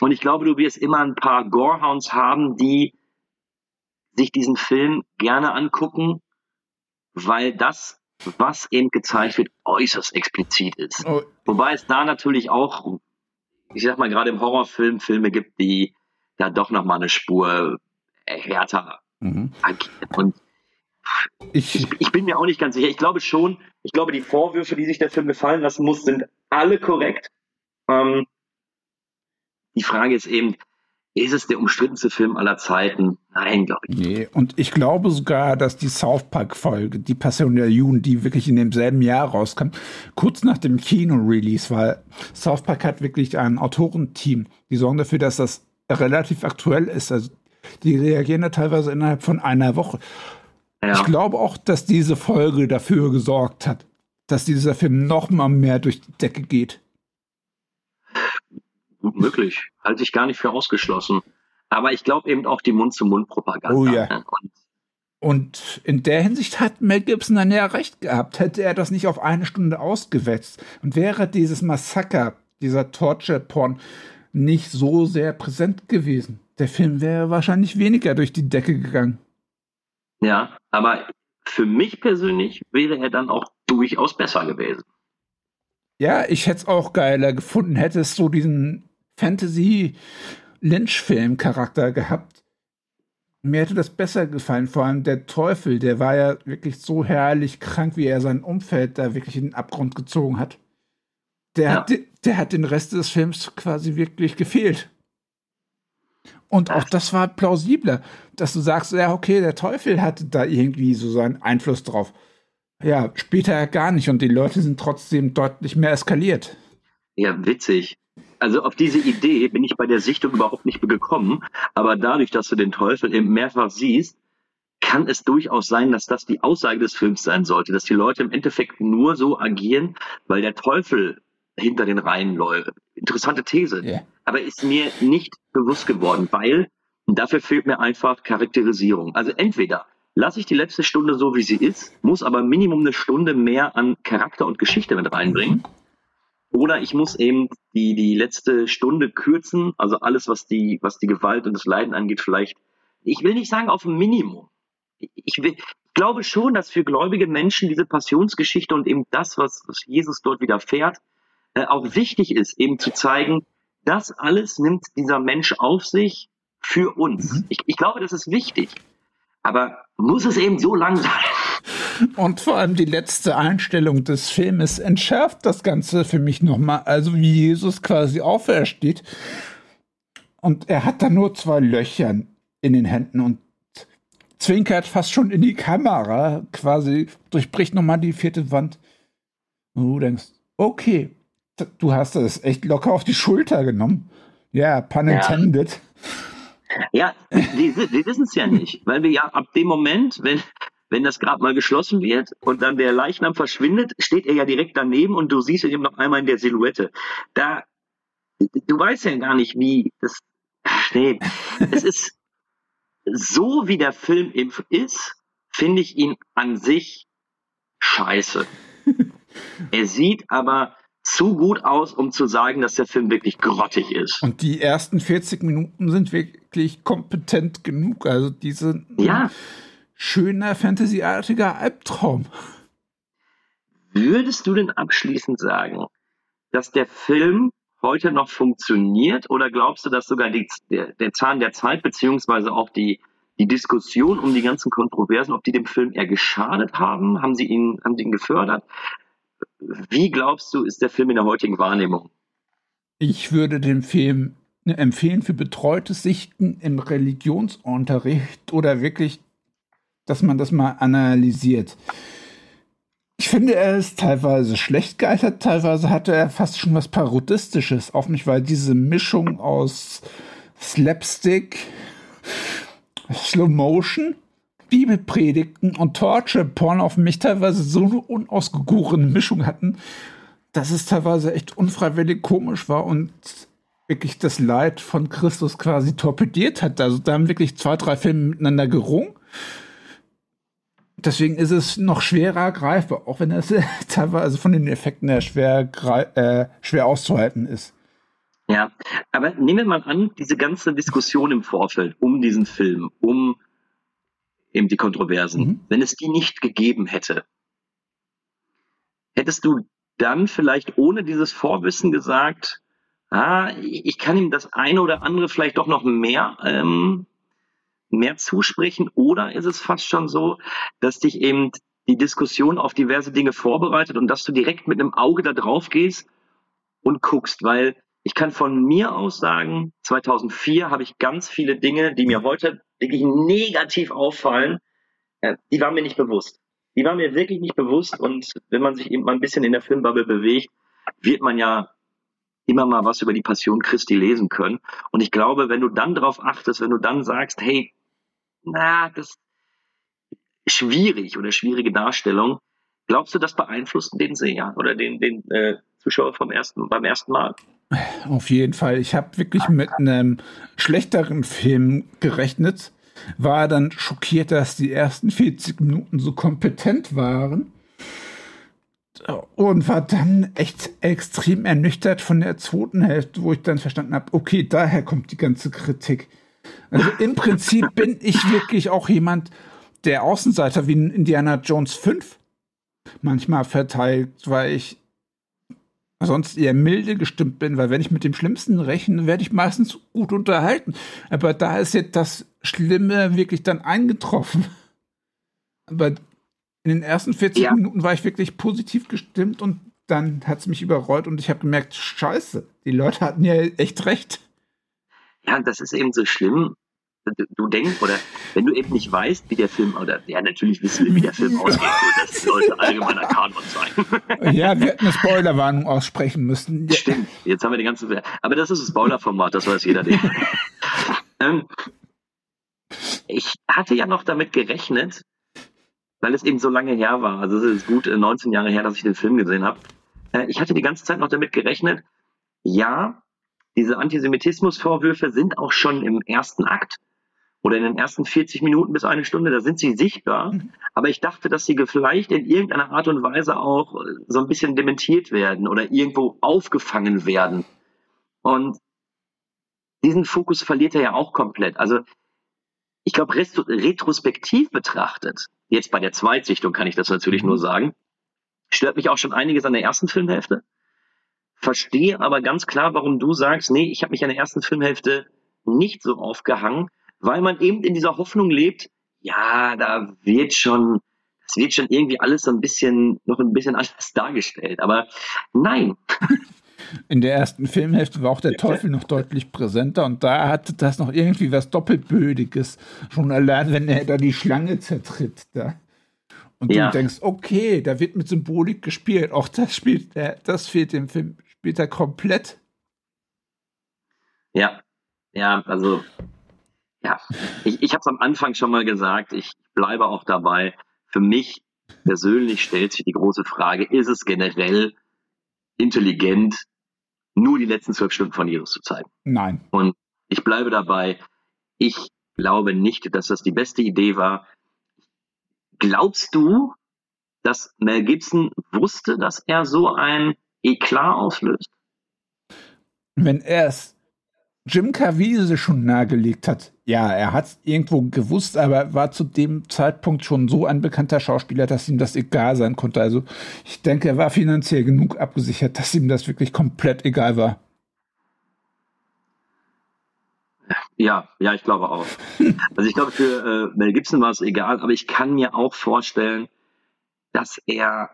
S6: Und ich glaube, du wirst immer ein paar Gorehounds haben, die sich diesen Film gerne angucken, weil das, was eben gezeigt wird, äußerst explizit ist.
S7: oh,
S6: Wobei es da natürlich auch, ich sag mal, gerade im Horrorfilm Filme gibt, die da doch nochmal eine Spur härter
S7: mhm.
S6: agieren. Und
S7: ich,
S6: ich, ich bin mir auch nicht ganz sicher. Ich glaube schon, ich glaube, die Vorwürfe, die sich der Film gefallen lassen muss, sind alle korrekt. Ähm, die Frage ist eben, ist es der umstrittenste Film aller Zeiten? Nein, glaube ich.
S7: Nee, und ich glaube sogar, dass die South Park-Folge, die Passion der Jugend, die wirklich in demselben Jahr rauskam, kurz nach dem Kino-Release, weil South Park hat wirklich ein Autorenteam, die sorgen dafür, dass das relativ aktuell ist. Also die reagieren da teilweise innerhalb von einer Woche.
S6: Ja.
S7: Ich glaube auch, dass diese Folge dafür gesorgt hat, dass dieser Film noch mal mehr durch die Decke geht.
S6: Gut möglich. Halte ich gar nicht für ausgeschlossen. Aber ich glaube eben auch die Mund-zu-Mund-Propaganda.
S7: Oh ja.
S6: ne? Und
S7: Und in der Hinsicht hat Mel Gibson dann ja recht gehabt. Hätte er das nicht auf eine Stunde ausgewetzt und wäre dieses Massaker, dieser Torture-Porn nicht so sehr präsent gewesen, der Film wäre wahrscheinlich weniger durch die Decke gegangen.
S6: Ja, aber für mich persönlich wäre er dann auch durchaus besser gewesen.
S7: Ja, ich hätte es auch geiler gefunden, hätte es so diesen Fantasy-Lynch-Film-Charakter gehabt. Mir hätte das besser gefallen, vor allem der Teufel, der war ja wirklich so herrlich krank, wie er sein Umfeld da wirklich in den Abgrund gezogen hat. Der,
S6: Ja.
S7: hat, der hat den Rest des Films quasi wirklich gefehlt. Und auch das war plausibler, dass du sagst, ja, okay, der Teufel hatte da irgendwie so seinen Einfluss drauf. Ja, später gar nicht und die Leute sind trotzdem deutlich mehr eskaliert.
S6: Ja, witzig. Also auf diese Idee bin ich bei der Sichtung überhaupt nicht gekommen, aber dadurch, dass du den Teufel eben mehrfach siehst, kann es durchaus sein, dass das die Aussage des Films sein sollte, dass die Leute im Endeffekt nur so agieren, weil der Teufel hinter den Reihen läuft. Interessante These.
S7: Ja.
S6: Aber ist mir nicht bewusst geworden, weil dafür fehlt mir einfach Charakterisierung. Also entweder lasse ich die letzte Stunde so, wie sie ist, muss aber Minimum eine Stunde mehr an Charakter und Geschichte mit reinbringen. Oder ich muss eben die, die letzte Stunde kürzen, also alles, was die, was die Gewalt und das Leiden angeht, vielleicht, ich will nicht sagen auf ein Minimum. Ich, will, ich glaube schon, dass für gläubige Menschen diese Passionsgeschichte und eben das, was, was Jesus dort widerfährt, äh, auch wichtig ist, eben zu zeigen, das alles nimmt dieser Mensch auf sich für uns. Ich, ich glaube, das ist wichtig. Aber muss es eben so lang sein?
S7: Und vor allem die letzte Einstellung des Filmes entschärft das Ganze für mich nochmal. Also wie Jesus quasi aufersteht. Und er hat da nur zwei Löcher in den Händen und zwinkert fast schon in die Kamera, quasi durchbricht nochmal die vierte Wand. Und du denkst, okay, du hast das echt locker auf die Schulter genommen. Ja, pun
S6: Ja.
S7: intended.
S6: Ja, die, die wissen es ja nicht, weil wir ja ab dem Moment, wenn, wenn das Grab mal geschlossen wird und dann der Leichnam verschwindet, steht er ja direkt daneben und du siehst ihn eben noch einmal in der Silhouette. Da, du weißt ja gar nicht, wie das, ach, nee, es ist so, wie der Film ist, finde ich ihn an sich scheiße. Er sieht aber zu gut aus, um zu sagen, dass der Film wirklich grottig ist.
S7: Und die ersten 40 Minuten sind wirklich kompetent genug. Also diese
S6: Ja.
S7: Schöner Fantasy-artiger Albtraum.
S6: Würdest du denn abschließend sagen, dass der Film heute noch funktioniert oder glaubst du, dass sogar die, der, der Zahn der Zeit beziehungsweise auch die, die Diskussion um die ganzen Kontroversen, ob die dem Film eher geschadet haben, haben sie ihn, haben sie ihn gefördert? Wie glaubst du, ist der Film in der heutigen Wahrnehmung?
S7: Ich würde den Film empfehlen für betreutes Sichten im Religionsunterricht oder wirklich, dass man das mal analysiert. Ich finde, er ist teilweise schlecht gealtert, teilweise hatte er fast schon was Parodistisches auf mich, weil diese Mischung aus Slapstick, Slow Motion, Bibelpredigten und Torture-Porn auf mich teilweise so eine unausgegorene Mischung hatten, dass es teilweise echt unfreiwillig komisch war und wirklich das Leid von Christus quasi torpediert hat. Also da haben wirklich zwei, drei Filme miteinander gerungen deswegen ist es noch schwerer greifbar, auch wenn es teilweise von den Effekten her schwer, äh, schwer auszuhalten ist.
S6: Ja, aber nehmen wir mal an, diese ganze Diskussion im Vorfeld um diesen Film, um eben die Kontroversen, mhm. wenn es die nicht gegeben hätte, hättest du dann vielleicht ohne dieses Vorwissen gesagt, ah, ich kann ihm das eine oder andere vielleicht doch noch mehr ähm, mehr zusprechen? Oder ist es fast schon so, dass dich eben die Diskussion auf diverse Dinge vorbereitet und dass du direkt mit einem Auge da drauf gehst und guckst? Weil ich kann von mir aus sagen, 2004 habe ich ganz viele Dinge, die mir heute wirklich negativ auffallen, äh, die waren mir nicht bewusst. Die waren mir wirklich nicht bewusst und wenn man sich eben mal ein bisschen in der Filmbubble bewegt, wird man ja immer mal was über die Passion Christi lesen können. Und ich glaube, wenn du dann darauf achtest, wenn du dann sagst, hey, na, das ist schwierig oder schwierige Darstellung. Glaubst du, das beeinflusst den Seher oder den, den äh, Zuschauer vom ersten, beim ersten Mal?
S7: Auf jeden Fall. Ich habe wirklich mit einem schlechteren Film gerechnet, war dann schockiert, dass die ersten 40 Minuten so kompetent waren und war dann echt extrem ernüchtert von der zweiten Hälfte, wo ich dann verstanden habe, okay, daher kommt die ganze Kritik. Also im Prinzip bin ich wirklich auch jemand, der Außenseiter wie in Indiana Jones 5 manchmal verteilt, weil ich sonst eher milde gestimmt bin, weil wenn ich mit dem Schlimmsten rechne, werde ich meistens gut unterhalten. Aber da ist jetzt das Schlimme wirklich dann eingetroffen. Aber in den ersten 40 ja. Minuten war ich wirklich positiv gestimmt und dann hat es mich überrollt und ich habe gemerkt, scheiße, die Leute hatten ja echt recht.
S6: Ja, das ist eben so schlimm. Du, du denkst, oder wenn du eben nicht weißt, wie der Film, oder ja, natürlich wissen wir, wie der Film ausgeht, das sollte allgemeiner Kanon sein.
S7: ja, wir hätten eine Spoilerwarnung aussprechen müssen.
S6: Stimmt, jetzt haben wir die ganze. Aber das ist das Spoilerformat, das weiß jeder. ähm, ich hatte ja noch damit gerechnet, weil es eben so lange her war, also es ist gut 19 äh, Jahre her, dass ich den Film gesehen habe. Äh, ich hatte die ganze Zeit noch damit gerechnet, ja, diese Antisemitismusvorwürfe sind auch schon im ersten Akt oder in den ersten 40 Minuten bis eine Stunde, da sind sie sichtbar. Mhm. Aber ich dachte, dass sie vielleicht in irgendeiner Art und Weise auch äh, so ein bisschen dementiert werden oder irgendwo aufgefangen werden. Und diesen Fokus verliert er ja auch komplett. Also ich glaube, retrospektiv betrachtet, jetzt bei der Zweitsichtung kann ich das natürlich nur mhm. sagen, stört mich auch schon einiges an der ersten Filmhälfte verstehe aber ganz klar, warum du sagst, nee, ich habe mich an der ersten Filmhälfte nicht so aufgehangen, weil man eben in dieser Hoffnung lebt, ja, da wird schon, es wird schon irgendwie alles so ein bisschen, noch ein bisschen anders dargestellt. Aber nein.
S7: In der ersten Filmhälfte war auch der Teufel noch deutlich präsenter und da hatte das noch irgendwie was Doppelbödiges. Schon allein, wenn er da die Schlange zertritt. Da. Und ja. du denkst, okay, da wird mit Symbolik gespielt. Auch das spielt, das fehlt dem Film spielt er komplett.
S6: Ja, ja, also ja, ich, ich habe es am Anfang schon mal gesagt, ich bleibe auch dabei. Für mich persönlich stellt sich die große Frage, ist es generell intelligent, nur die letzten zwölf Stunden von Jesus zu zeigen?
S7: Nein.
S6: Und ich bleibe dabei, ich glaube nicht, dass das die beste Idee war. Glaubst du, dass Mel Gibson wusste, dass er so ein Eh Eklat auslöst.
S7: Wenn er es Jim Caviezel schon nahegelegt hat, ja, er hat es irgendwo gewusst, aber war zu dem Zeitpunkt schon so ein bekannter Schauspieler, dass ihm das egal sein konnte. Also ich denke, er war finanziell genug abgesichert, dass ihm das wirklich komplett egal war.
S6: Ja, ja, ich glaube auch. Also ich glaube, für äh, Mel Gibson war es egal, aber ich kann mir auch vorstellen, dass er,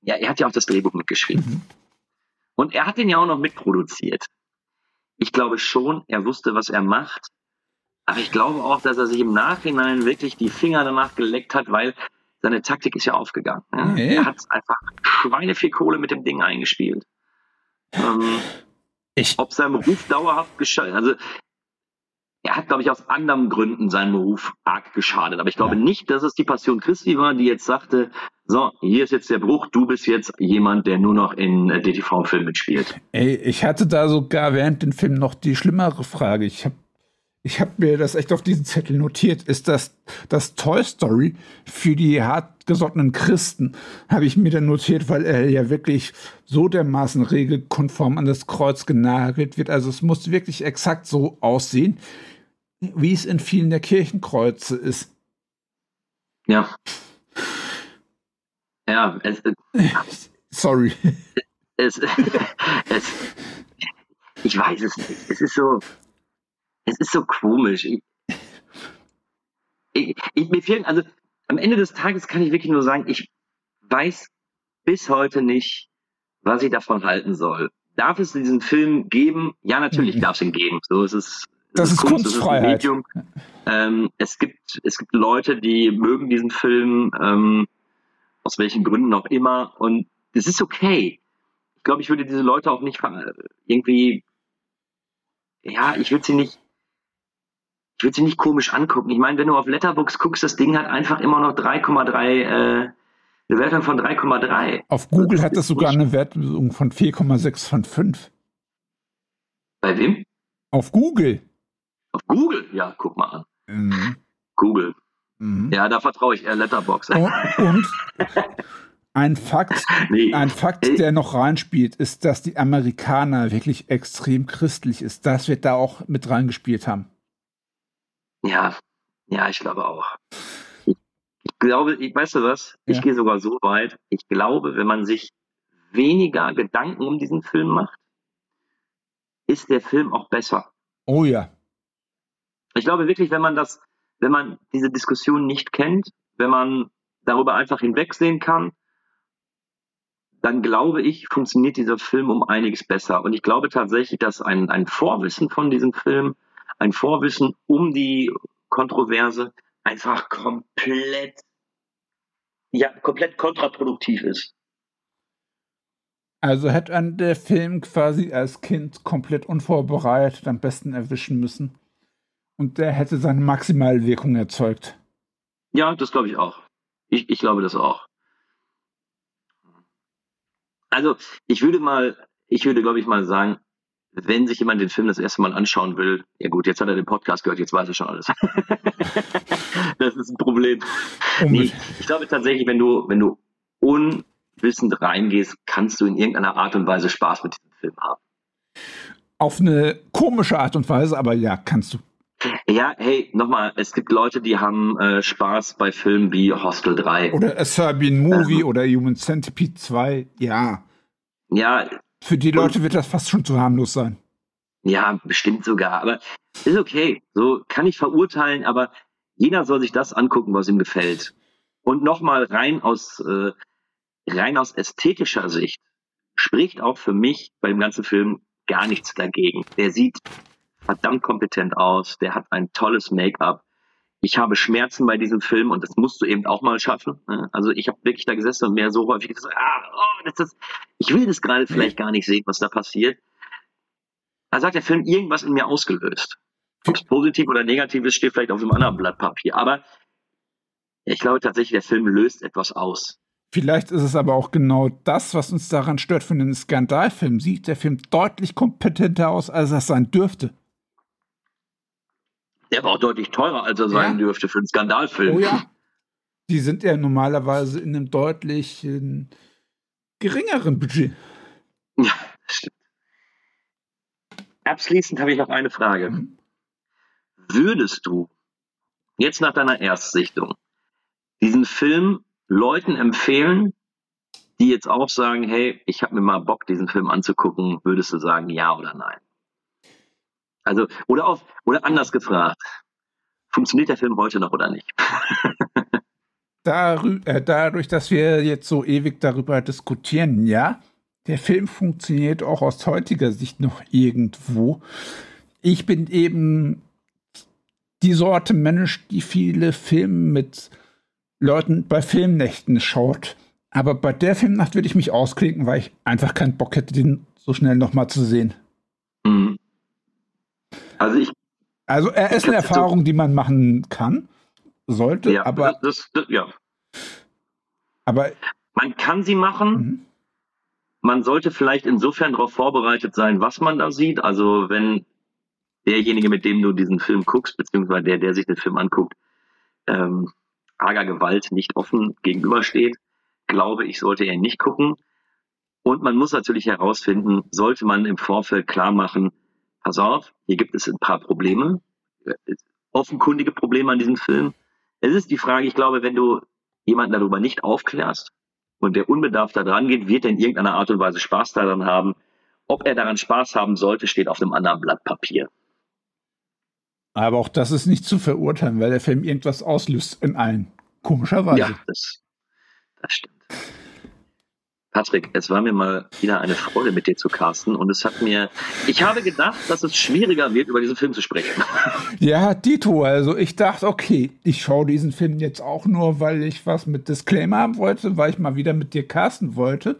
S6: ja, er hat ja auch das Drehbuch mitgeschrieben.
S7: Mhm.
S6: Und er hat den ja auch noch mitproduziert. Ich glaube schon, er wusste, was er macht. Aber ich glaube auch, dass er sich im Nachhinein wirklich die Finger danach geleckt hat, weil seine Taktik ist ja aufgegangen. Ne?
S7: Nee.
S6: Er hat einfach Schweineviel Kohle mit dem Ding eingespielt. Ähm,
S7: Ich,
S6: ob seinem Ruf dauerhaft geschadet, also er hat, glaube ich, aus anderen Gründen seinem Beruf arg geschadet. Aber ich glaube
S7: Ja.
S6: nicht, dass es die Passion Christi war, die jetzt sagte, so, hier ist jetzt der Bruch, du bist jetzt jemand, der nur noch in äh, DTV-Filmen mitspielt.
S7: ey, ich hatte da sogar während dem Film noch die schlimmere Frage. Ich habe ich hab mir das echt auf diesen Zettel notiert. Ist das das Toy Story für die hartgesottenen Christen? Habe ich mir dann notiert, weil er ja wirklich so dermaßen regelkonform an das Kreuz genagelt wird. Also es muss wirklich exakt so aussehen, wie es in vielen der Kirchenkreuze ist.
S6: Ja. Ja, es,
S7: Sorry.
S6: es, es, ich weiß es nicht. Es ist so, es ist so komisch. Ich, ich, ich, mir fehlen, also am Ende des Tages kann ich wirklich nur sagen, ich weiß bis heute nicht, was ich davon halten soll. Darf es diesen Film geben? Ja, natürlich
S7: Mhm.
S6: darf es ihn geben. So ist es. Es
S7: Das ist
S6: Kunst,
S7: Kunstfreiheit.
S6: Es ist. Ähm, es gibt, es gibt Leute, die mögen diesen Film, ähm, aus welchen Gründen auch immer, und es ist okay. Ich glaube, ich würde diese Leute auch nicht irgendwie, ja, ich würde sie nicht, ich würde sie nicht komisch angucken. Ich meine, wenn du auf Letterbox guckst, das Ding hat einfach immer noch 3,3, äh, eine Wertung von 3,3.
S7: Auf Google hat das sogar eine Wertung von 4,6 von 5.
S6: Bei wem?
S7: Auf Google.
S6: Auf Google? Ja, guck mal an.
S7: Mhm.
S6: Google.
S7: Mhm.
S6: Ja, da vertraue ich eher Letterbox.
S7: Und, und ein Fakt,
S6: Nee.
S7: ein Fakt, der noch reinspielt, ist, dass die Amerikaner wirklich extrem christlich ist. Das wird da auch mit reingespielt haben.
S6: Ja, ja, ich glaube auch. Ich, ich glaube, ich, weißt du was? Ich
S7: Ja.
S6: gehe sogar so weit. Ich glaube, wenn man sich weniger Gedanken um diesen Film macht, ist der Film auch besser.
S7: Oh ja.
S6: Ich glaube wirklich, wenn man das, wenn man diese Diskussion nicht kennt, wenn man darüber einfach hinwegsehen kann, dann glaube ich, funktioniert dieser Film um einiges besser. Und ich glaube tatsächlich, dass ein, ein Vorwissen von diesem Film, ein Vorwissen um die Kontroverse einfach komplett, ja, komplett kontraproduktiv ist.
S7: Also hätte ein der Film quasi als Kind komplett unvorbereitet am besten erwischen müssen. Und der hätte seine maximale Wirkung erzeugt.
S6: Ja, das glaube ich auch. Ich, ich glaube das auch. Also, ich würde mal, ich würde, glaube ich, mal sagen, wenn sich jemand den Film das erste Mal anschauen will, ja gut, jetzt hat er den Podcast gehört, jetzt weiß er schon alles. das ist ein Problem. Nee, ich glaube tatsächlich, wenn du, wenn du unwissend reingehst, kannst du in irgendeiner Art und Weise Spaß mit diesem Film haben.
S7: Auf eine komische Art und Weise, aber ja, kannst du.
S6: Ja, hey, nochmal, es gibt Leute, die haben äh, Spaß bei Filmen wie Hostel 3.
S7: Oder A Serbian Movie
S6: Ähm.
S7: oder Human Centipede 2. Ja.
S6: Ja,
S7: Für die Leute wird das fast schon zu harmlos sein.
S6: Ja, bestimmt sogar. Aber ist okay. So kann ich verurteilen, aber jeder soll sich das angucken, was ihm gefällt. Und nochmal rein aus, äh, rein aus ästhetischer Sicht spricht auch für mich bei dem ganzen Film gar nichts dagegen. Der sieht verdammt kompetent aus. Der hat ein tolles Make-up. Ich habe Schmerzen bei diesem Film und das musst du eben auch mal schaffen. ne? Also ich habe wirklich da gesessen und mir so häufig gesagt, ah, oh, das ist, ich will das gerade vielleicht gar nicht sehen, was da passiert. Also hat der Film irgendwas in mir ausgelöst. Ob es positiv oder negativ ist, steht vielleicht auf einem anderen Blatt Papier. Aber ich glaube tatsächlich, der Film löst etwas aus.
S7: Vielleicht ist es aber auch genau das, was uns daran stört. Für einen Skandalfilm sieht der Film deutlich kompetenter aus, als er sein dürfte.
S6: Der war auch deutlich teurer, als er sein
S7: Ja.
S6: dürfte für einen Skandalfilm.
S7: Oh ja. Die sind ja normalerweise in einem deutlich äh, geringeren Budget.
S6: Ja, stimmt. Abschließend habe ich noch eine Frage.
S7: Mhm.
S6: Würdest du jetzt nach deiner Erstsichtung diesen Film Leuten empfehlen, die jetzt auch sagen, hey, ich habe mir mal Bock, diesen Film anzugucken, würdest du sagen ja oder nein? Also, oder auf, oder anders gefragt. Funktioniert der Film heute noch oder nicht?
S7: Darü äh, dadurch, dass wir jetzt so ewig darüber diskutieren, ja, der Film funktioniert auch aus heutiger Sicht noch irgendwo. Ich bin eben die Sorte Mensch, die viele Filme mit Leuten bei Filmnächten schaut. Aber bei der Filmnacht würde ich mich ausklinken, weil ich einfach keinen Bock hätte, den so schnell nochmal zu sehen.
S6: Also ich.
S7: Also er ist eine Erfahrung, die man machen kann, sollte,
S6: Ja,
S7: aber,
S6: das, das, ja.
S7: aber
S6: Man kann sie machen.
S7: mhm.
S6: Man sollte vielleicht insofern darauf vorbereitet sein, was man da sieht. Also wenn derjenige, mit dem du diesen Film guckst, beziehungsweise der, der sich den Film anguckt, ähm, arger Gewalt nicht offen gegenübersteht, glaube ich, sollte er nicht gucken. Und man muss natürlich herausfinden, sollte man im Vorfeld klar machen, pass auf, hier gibt es ein paar Probleme, offenkundige Probleme an diesem Film. Es ist die Frage, ich glaube, wenn du jemanden darüber nicht aufklärst und der unbedarft da dran geht, wird er in irgendeiner Art und Weise Spaß daran haben. Ob er daran Spaß haben sollte, steht auf einem anderen Blatt Papier.
S7: aber auch das ist nicht zu verurteilen, weil der Film irgendwas auslöst in allen. Komischerweise.
S6: Ja, das, das stimmt. Patrick, es war mir mal wieder eine Freude mit dir zu casten und es hat mir, ich habe gedacht, dass es schwieriger wird, über diesen Film zu sprechen.
S7: Ja, Dito, also ich dachte, okay, ich schaue diesen Film jetzt auch nur, weil ich was mit Disclaimer haben wollte, weil ich mal wieder mit dir casten wollte.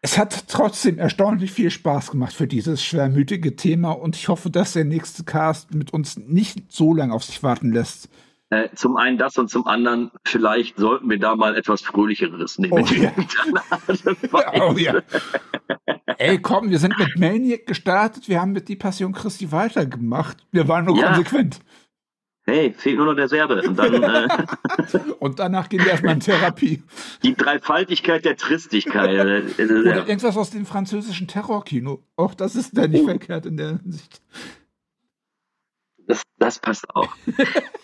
S7: Es hat trotzdem erstaunlich viel Spaß gemacht für dieses schwermütige Thema und ich hoffe, dass der nächste Cast mit uns nicht so lange auf sich warten lässt.
S6: Äh, zum einen das und zum anderen, vielleicht sollten wir da mal etwas Fröhlicheres nehmen.
S7: Oh ja. Oh ja. Ey, komm, wir sind mit Maniac gestartet, wir haben mit Die Passion Christi weitergemacht. Wir waren nur
S6: Ja.
S7: konsequent.
S6: Hey, fehlt nur noch der Serbe. Und dann äh,
S7: Und danach gehen wir erstmal in Therapie.
S6: die Dreifaltigkeit der Tristigkeit. Äh, äh,
S7: Oder
S6: ja.
S7: irgendwas aus dem französischen Terrorkino. Auch das ist da nicht
S6: Oh.
S7: verkehrt in der Hinsicht.
S6: das, das passt auch.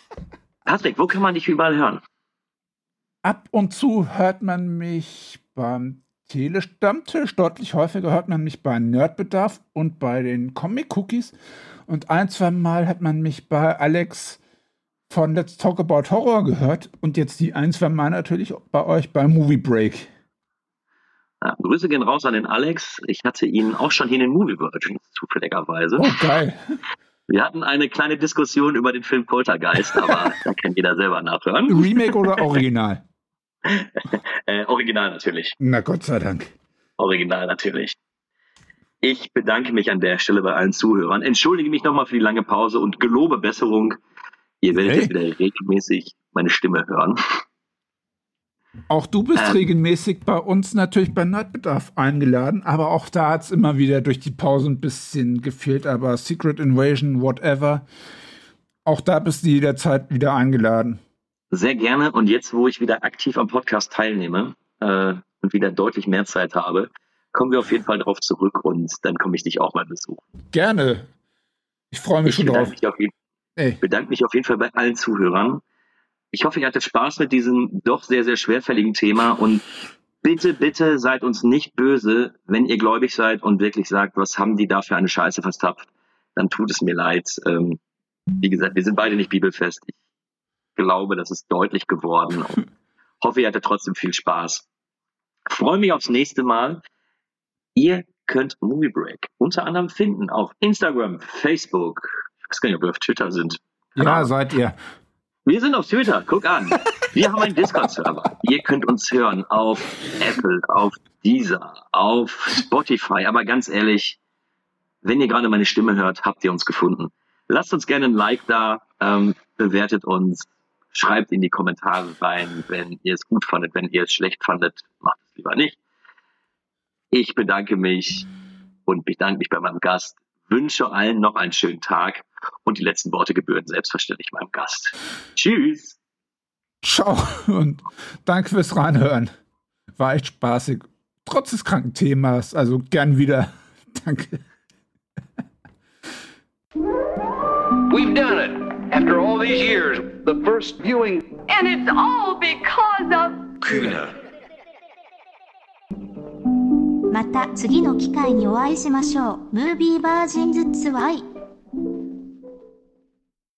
S6: Patrick, wo kann man dich überall hören?
S7: Ab und zu hört man mich beim Telestammtisch, deutlich häufiger hört man mich bei Nerdbedarf und bei den Comic-Cookies. Und ein, zwei Mal hat man mich bei Alex von Let's Talk About Horror gehört. Und jetzt die ein, zwei Mal natürlich bei euch bei Movie Break.
S6: Ja, Grüße gehen raus an den Alex. Ich hatte ihn auch schon hier in den Movie Virgins zufälligerweise.
S7: Oh, geil.
S6: Wir hatten eine kleine Diskussion über den Film Poltergeist, aber da kann jeder selber nachhören.
S7: Remake oder Original?
S6: Äh, original natürlich.
S7: Na Gott sei Dank.
S6: Original natürlich. Ich bedanke mich an der Stelle bei allen Zuhörern, entschuldige mich nochmal für die lange Pause und gelobe Besserung. Ihr werdet
S7: Hey.
S6: jetzt wieder regelmäßig meine Stimme hören.
S7: Auch du bist
S6: Ähm.
S7: regelmäßig bei uns natürlich bei Nerdbedarf eingeladen, aber auch da hat es immer wieder durch die Pause ein bisschen gefehlt. Aber Secret Invasion, whatever, auch da bist du jederzeit wieder eingeladen.
S6: Sehr gerne. Und jetzt, wo ich wieder aktiv am Podcast teilnehme äh, und wieder deutlich mehr Zeit habe, kommen wir auf jeden Fall darauf zurück und dann komme ich dich auch mal besuchen.
S7: Gerne. Ich freue mich
S6: Ich
S7: schon drauf.
S6: mich, jeden,
S7: Ey,
S6: bedanke mich auf jeden Fall bei allen Zuhörern. Ich hoffe, ihr hattet Spaß mit diesem doch sehr, sehr schwerfälligen Thema und bitte, bitte seid uns nicht böse, wenn ihr gläubig seid und wirklich sagt, was haben die da für eine Scheiße verstapft, dann tut es mir leid. Ähm, wie gesagt, wir sind beide nicht bibelfest. Ich glaube, das ist deutlich geworden und hoffe, ihr hattet trotzdem viel Spaß. Freue mich aufs nächste Mal. Ihr könnt Movie Break unter anderem finden auf Instagram, Facebook. Ich weiß gar nicht, ob wir auf Twitter sind.
S7: Ja,
S6: Ahnung.
S7: seid ihr.
S6: Wir sind auf Twitter, guck an. Wir haben einen Discord-Server. Ihr könnt uns hören auf Apple, auf Deezer, auf Spotify. Aber ganz ehrlich, wenn ihr gerade meine Stimme hört, habt ihr uns gefunden. Lasst uns gerne ein Like da, ähm, bewertet uns, schreibt in die Kommentare rein, wenn ihr es gut fandet. Wenn ihr es schlecht fandet, macht es lieber nicht. Ich bedanke mich und bedanke mich bei meinem Gast. Wünsche allen noch einen schönen Tag und die letzten Worte gebühren selbstverständlich meinem Gast. Tschüss.
S7: Ciao und danke fürs Reinhören. War echt spaßig. Trotz des kranken Themas. Also gern wieder. Danke.
S1: We've done it. After all these years, the first viewing
S2: And it's all because of
S8: Kühne. また次の機会にお会いしましょう。ムービーバージンズツワイ。